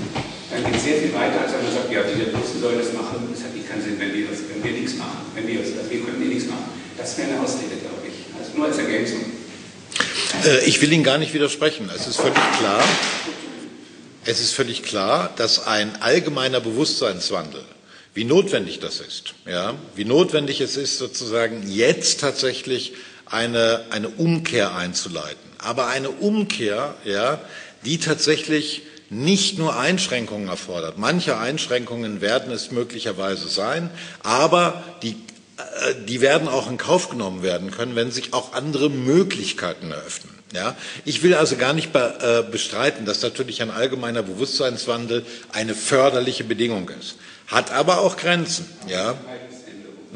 dann geht es sehr viel weiter, als wenn man sagt, ja, die Russen sollen das machen, das hat keinen Sinn, wenn wir, das, wenn wir nichts machen, wenn wir, das, wir können eh nichts machen. Das wäre eine Ausrede, glaube ich. Also nur als Ergänzung. Äh, ich will Ihnen gar nicht widersprechen. Es ist völlig klar, es ist völlig klar, dass ein allgemeiner Bewusstseinswandel wie notwendig das ist, ja, wie notwendig es ist, sozusagen jetzt tatsächlich eine, eine Umkehr einzuleiten. Aber eine Umkehr, ja, die tatsächlich nicht nur Einschränkungen erfordert. Manche Einschränkungen werden es möglicherweise sein, aber die, die werden auch in Kauf genommen werden können, wenn sich auch andere Möglichkeiten eröffnen. Ja, ich will also gar nicht äh, bestreiten, dass natürlich ein allgemeiner Bewusstseinswandel eine förderliche Bedingung ist hat aber auch Grenzen. Ja?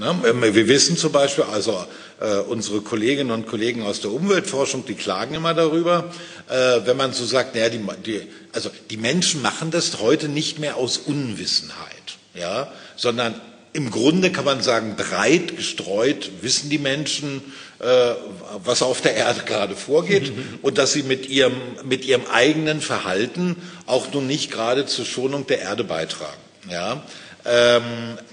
Ähm, wir wissen zum Beispiel, also äh, unsere Kolleginnen und Kollegen aus der Umweltforschung, die klagen immer darüber, äh, wenn man so sagt, naja, die, die, also die Menschen machen das heute nicht mehr aus Unwissenheit, ja, sondern im Grunde kann man sagen, breit gestreut wissen die Menschen, äh, was auf der Erde gerade vorgeht und dass sie mit ihrem, mit ihrem eigenen Verhalten auch nun nicht gerade zur Schonung der Erde beitragen. Ja? Ähm,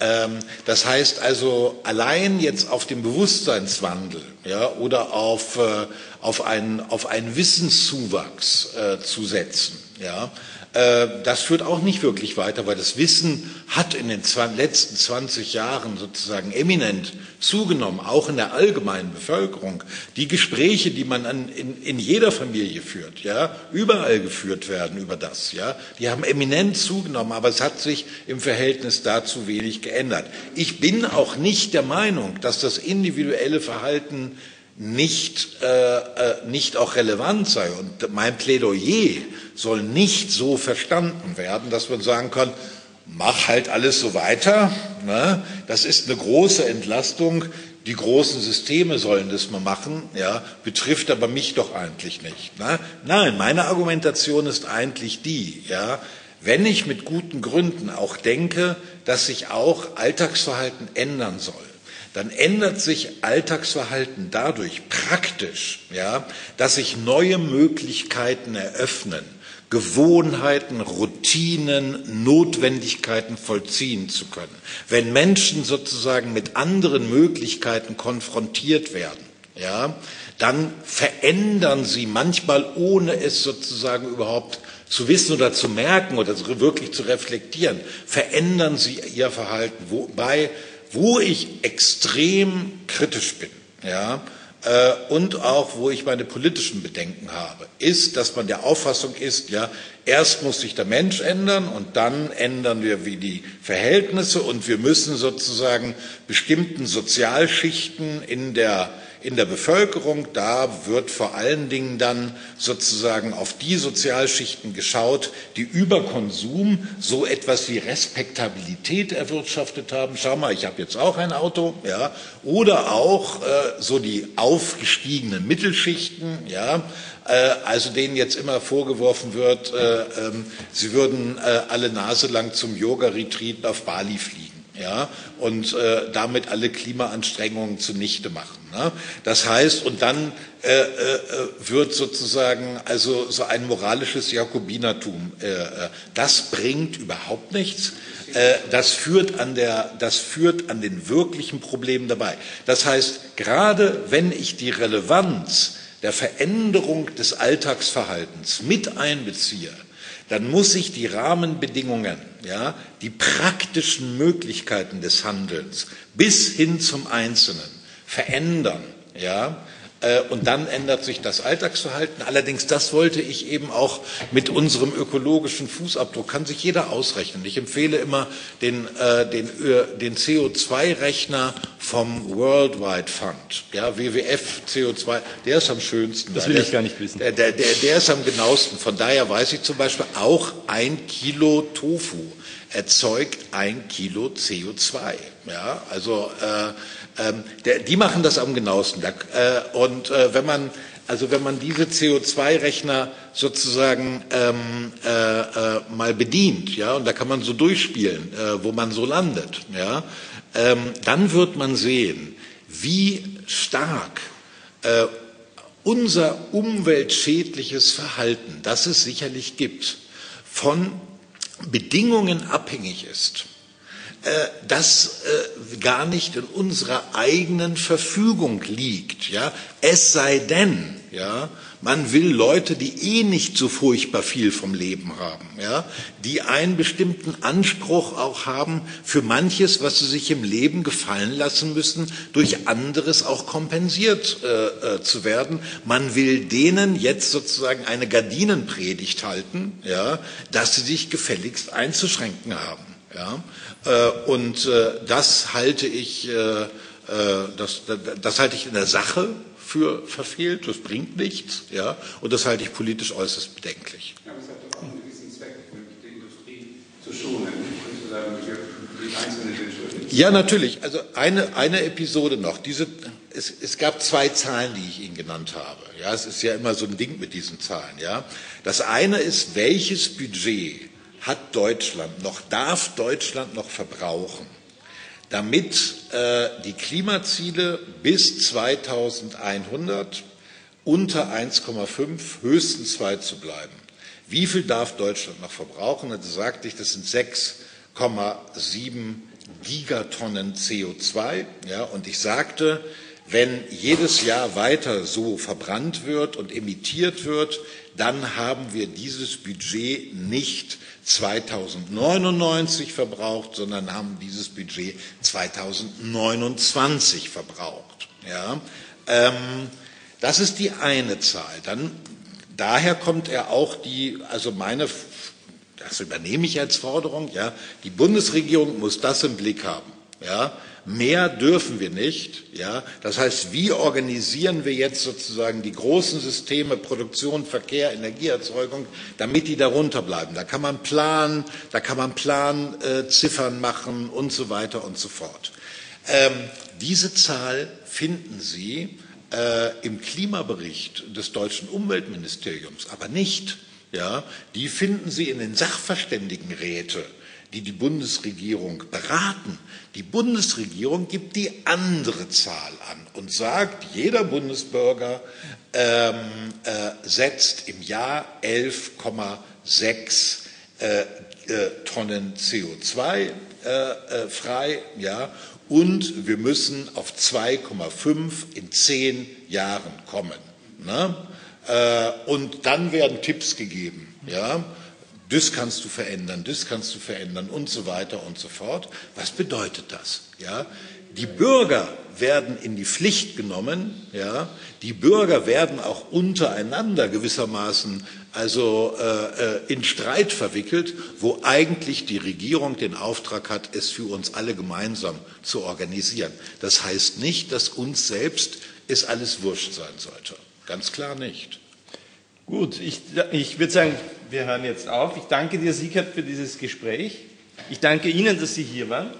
ähm, das heißt also, allein jetzt auf den Bewusstseinswandel ja, oder auf, äh, auf, einen, auf einen Wissenszuwachs äh, zu setzen, ja, das führt auch nicht wirklich weiter, weil das Wissen hat in den letzten 20 Jahren sozusagen eminent zugenommen, auch in der allgemeinen Bevölkerung. Die Gespräche, die man an, in, in jeder Familie führt, ja, überall geführt werden über das, ja, die haben eminent zugenommen, aber es hat sich im Verhältnis dazu wenig geändert. Ich bin auch nicht der Meinung, dass das individuelle Verhalten nicht, äh, äh, nicht auch relevant sei. Und mein Plädoyer soll nicht so verstanden werden, dass man sagen kann, mach halt alles so weiter. Ne? Das ist eine große Entlastung. Die großen Systeme sollen das mal machen, ja, betrifft aber mich doch eigentlich nicht. Ne? Nein, meine Argumentation ist eigentlich die, ja, wenn ich mit guten Gründen auch denke, dass sich auch Alltagsverhalten ändern soll, dann ändert sich Alltagsverhalten dadurch praktisch, ja, dass sich neue Möglichkeiten eröffnen, Gewohnheiten, Routinen, Notwendigkeiten vollziehen zu können. Wenn Menschen sozusagen mit anderen Möglichkeiten konfrontiert werden, ja, dann verändern sie manchmal, ohne es sozusagen überhaupt zu wissen oder zu merken oder wirklich zu reflektieren, verändern sie ihr Verhalten, wobei wo ich extrem kritisch bin, ja, äh, und auch wo ich meine politischen Bedenken habe, ist, dass man der Auffassung ist, ja, erst muss sich der Mensch ändern und dann ändern wir wie die Verhältnisse und wir müssen sozusagen bestimmten Sozialschichten in der in der Bevölkerung. Da wird vor allen Dingen dann sozusagen auf die Sozialschichten geschaut, die über Konsum so etwas wie Respektabilität erwirtschaftet haben. Schau mal, ich habe jetzt auch ein Auto, ja, oder auch äh, so die aufgestiegenen Mittelschichten, ja, äh, also denen jetzt immer vorgeworfen wird, äh, ähm, sie würden äh, alle Nase lang zum Yoga-Retreat auf Bali fliegen ja, und äh, damit alle Klimaanstrengungen zunichte machen. Ne? Das heißt, und dann äh, äh, wird sozusagen also so ein moralisches Jakobinertum, äh, äh das bringt überhaupt nichts. äh, das führt an der, das führt an den wirklichen Problemen dabei. Das heißt, gerade wenn ich die Relevanz der Veränderung des Alltagsverhaltens mit einbeziehe, dann muss ich die Rahmenbedingungen, ja, die praktischen Möglichkeiten des Handelns bis hin zum Einzelnen verändern, ja, äh, und dann ändert sich das Alltagsverhalten. Allerdings, das wollte ich eben auch mit unserem ökologischen Fußabdruck, kann sich jeder ausrechnen. Ich empfehle immer den, äh, den, den CO2-Rechner vom Worldwide Fund, ja, WWF CO2, der ist am schönsten. Das will der, ich gar nicht wissen. Der, der, der ist am genauesten. Von daher weiß ich zum Beispiel auch ein Kilo Tofu erzeugt ein Kilo CO2. Ja, also äh, ähm, der, die machen das am genauesten. Äh, und äh, wenn man also wenn man diese CO2-Rechner sozusagen ähm, äh, äh, mal bedient, ja, und da kann man so durchspielen, äh, wo man so landet, ja, ähm, dann wird man sehen, wie stark äh, unser umweltschädliches Verhalten, das es sicherlich gibt, von Bedingungen abhängig ist das äh, gar nicht in unserer eigenen Verfügung liegt. Ja? Es sei denn, ja, man will Leute, die eh nicht so furchtbar viel vom Leben haben, ja, die einen bestimmten Anspruch auch haben für manches, was sie sich im Leben gefallen lassen müssen, durch anderes auch kompensiert äh, äh, zu werden. Man will denen jetzt sozusagen eine Gardinenpredigt halten, ja, dass sie sich gefälligst einzuschränken haben. Ja? Äh, und äh, das halte ich, äh, das, das halte ich in der Sache für verfehlt, das bringt nichts, ja, und das halte ich politisch äußerst bedenklich. Ja, aber es hat doch auch einen gewissen Zweck, die Industrie zu schonen und zu sagen, die Einzelnen. Ja, natürlich. Also eine, eine Episode noch. Diese, es, es gab zwei Zahlen, die ich Ihnen genannt habe. Ja, es ist ja immer so ein Ding mit diesen Zahlen. Ja, das eine ist, welches Budget hat Deutschland noch, darf Deutschland noch verbrauchen, damit äh, die Klimaziele bis 2100 unter 1,5, höchstens 2 zu bleiben. Wie viel darf Deutschland noch verbrauchen? Also sagte ich, das sind 6,7 Gigatonnen CO2. Ja, und ich sagte, wenn jedes Jahr weiter so verbrannt wird und emittiert wird, dann haben wir dieses Budget nicht 2099 verbraucht, sondern haben dieses Budget 2029 verbraucht. Ja? Ähm, das ist die eine Zahl. Dann, daher kommt er auch die, also meine, das übernehme ich als Forderung, ja, die Bundesregierung muss das im Blick haben. Ja, Mehr dürfen wir nicht. Ja? Das heißt, wie organisieren wir jetzt sozusagen die großen Systeme Produktion, Verkehr, Energieerzeugung, damit die darunter bleiben? Da kann man planen, da kann man Planziffern äh, machen und so weiter und so fort. Ähm, diese Zahl finden Sie äh, im Klimabericht des deutschen Umweltministeriums, aber nicht. Ja, die finden Sie in den Sachverständigenräte die die Bundesregierung beraten. Die Bundesregierung gibt die andere Zahl an und sagt, jeder Bundesbürger ähm, äh, setzt im Jahr 11,6 äh, äh, Tonnen CO2 äh, äh, frei, ja, und wir müssen auf 2,5 in zehn Jahren kommen. Ne? Äh, und dann werden Tipps gegeben, ja das kannst du verändern, das kannst du verändern und so weiter und so fort. Was bedeutet das? Ja, die Bürger werden in die Pflicht genommen, ja, die Bürger werden auch untereinander gewissermaßen also äh, äh, in Streit verwickelt, wo eigentlich die Regierung den Auftrag hat, es für uns alle gemeinsam zu organisieren. Das heißt nicht, dass uns selbst es alles wurscht sein sollte. Ganz klar nicht. Gut, ich, ich würde sagen, wir hören jetzt auf. Ich danke dir, Siegert, für dieses Gespräch. Ich danke Ihnen, dass Sie hier waren.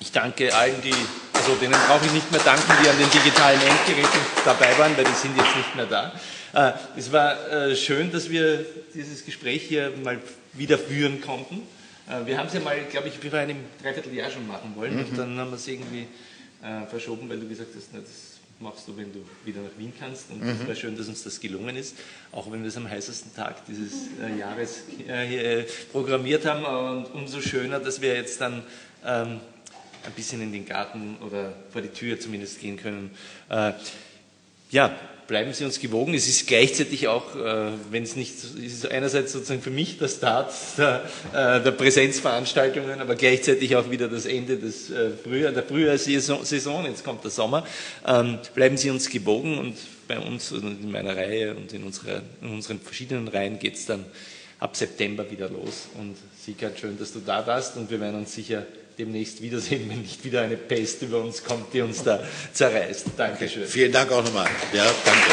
Ich danke allen, die, also denen brauche ich nicht mehr danken, die an den digitalen Endgeräten dabei waren, weil die sind jetzt nicht mehr da. Äh, es war äh, schön, dass wir dieses Gespräch hier mal wieder führen konnten. Äh, wir haben es ja mal, glaube ich, vor einem Dreivierteljahr schon machen wollen mhm. und dann haben wir es irgendwie verschoben, weil du gesagt hast, na, das machst du, wenn du wieder nach Wien kannst. Und es mhm. war schön, dass uns das gelungen ist, auch wenn wir es am heißesten Tag dieses äh, Jahres äh, hier äh, programmiert haben. Und umso schöner, dass wir jetzt dann ähm, ein bisschen in den Garten oder vor die Tür zumindest gehen können. Äh, ja, bleiben Sie uns gewogen. Es ist gleichzeitig auch, äh, wenn es nicht, ist einerseits sozusagen für mich der Start der, äh, der Präsenzveranstaltungen, aber gleichzeitig auch wieder das Ende des äh, Frühjahr, der Frühjahrsaison. Jetzt kommt der Sommer. Ähm, bleiben Sie uns gewogen und bei uns in meiner Reihe und in, unserer, in unseren verschiedenen Reihen geht es dann ab September wieder los. Und Sika, schön, dass du da warst und wir werden uns sicher demnächst wiedersehen, wenn nicht wieder eine Pest über uns kommt, die uns da zerreißt. Dankeschön. Vielen Dank auch nochmal. Ja, danke.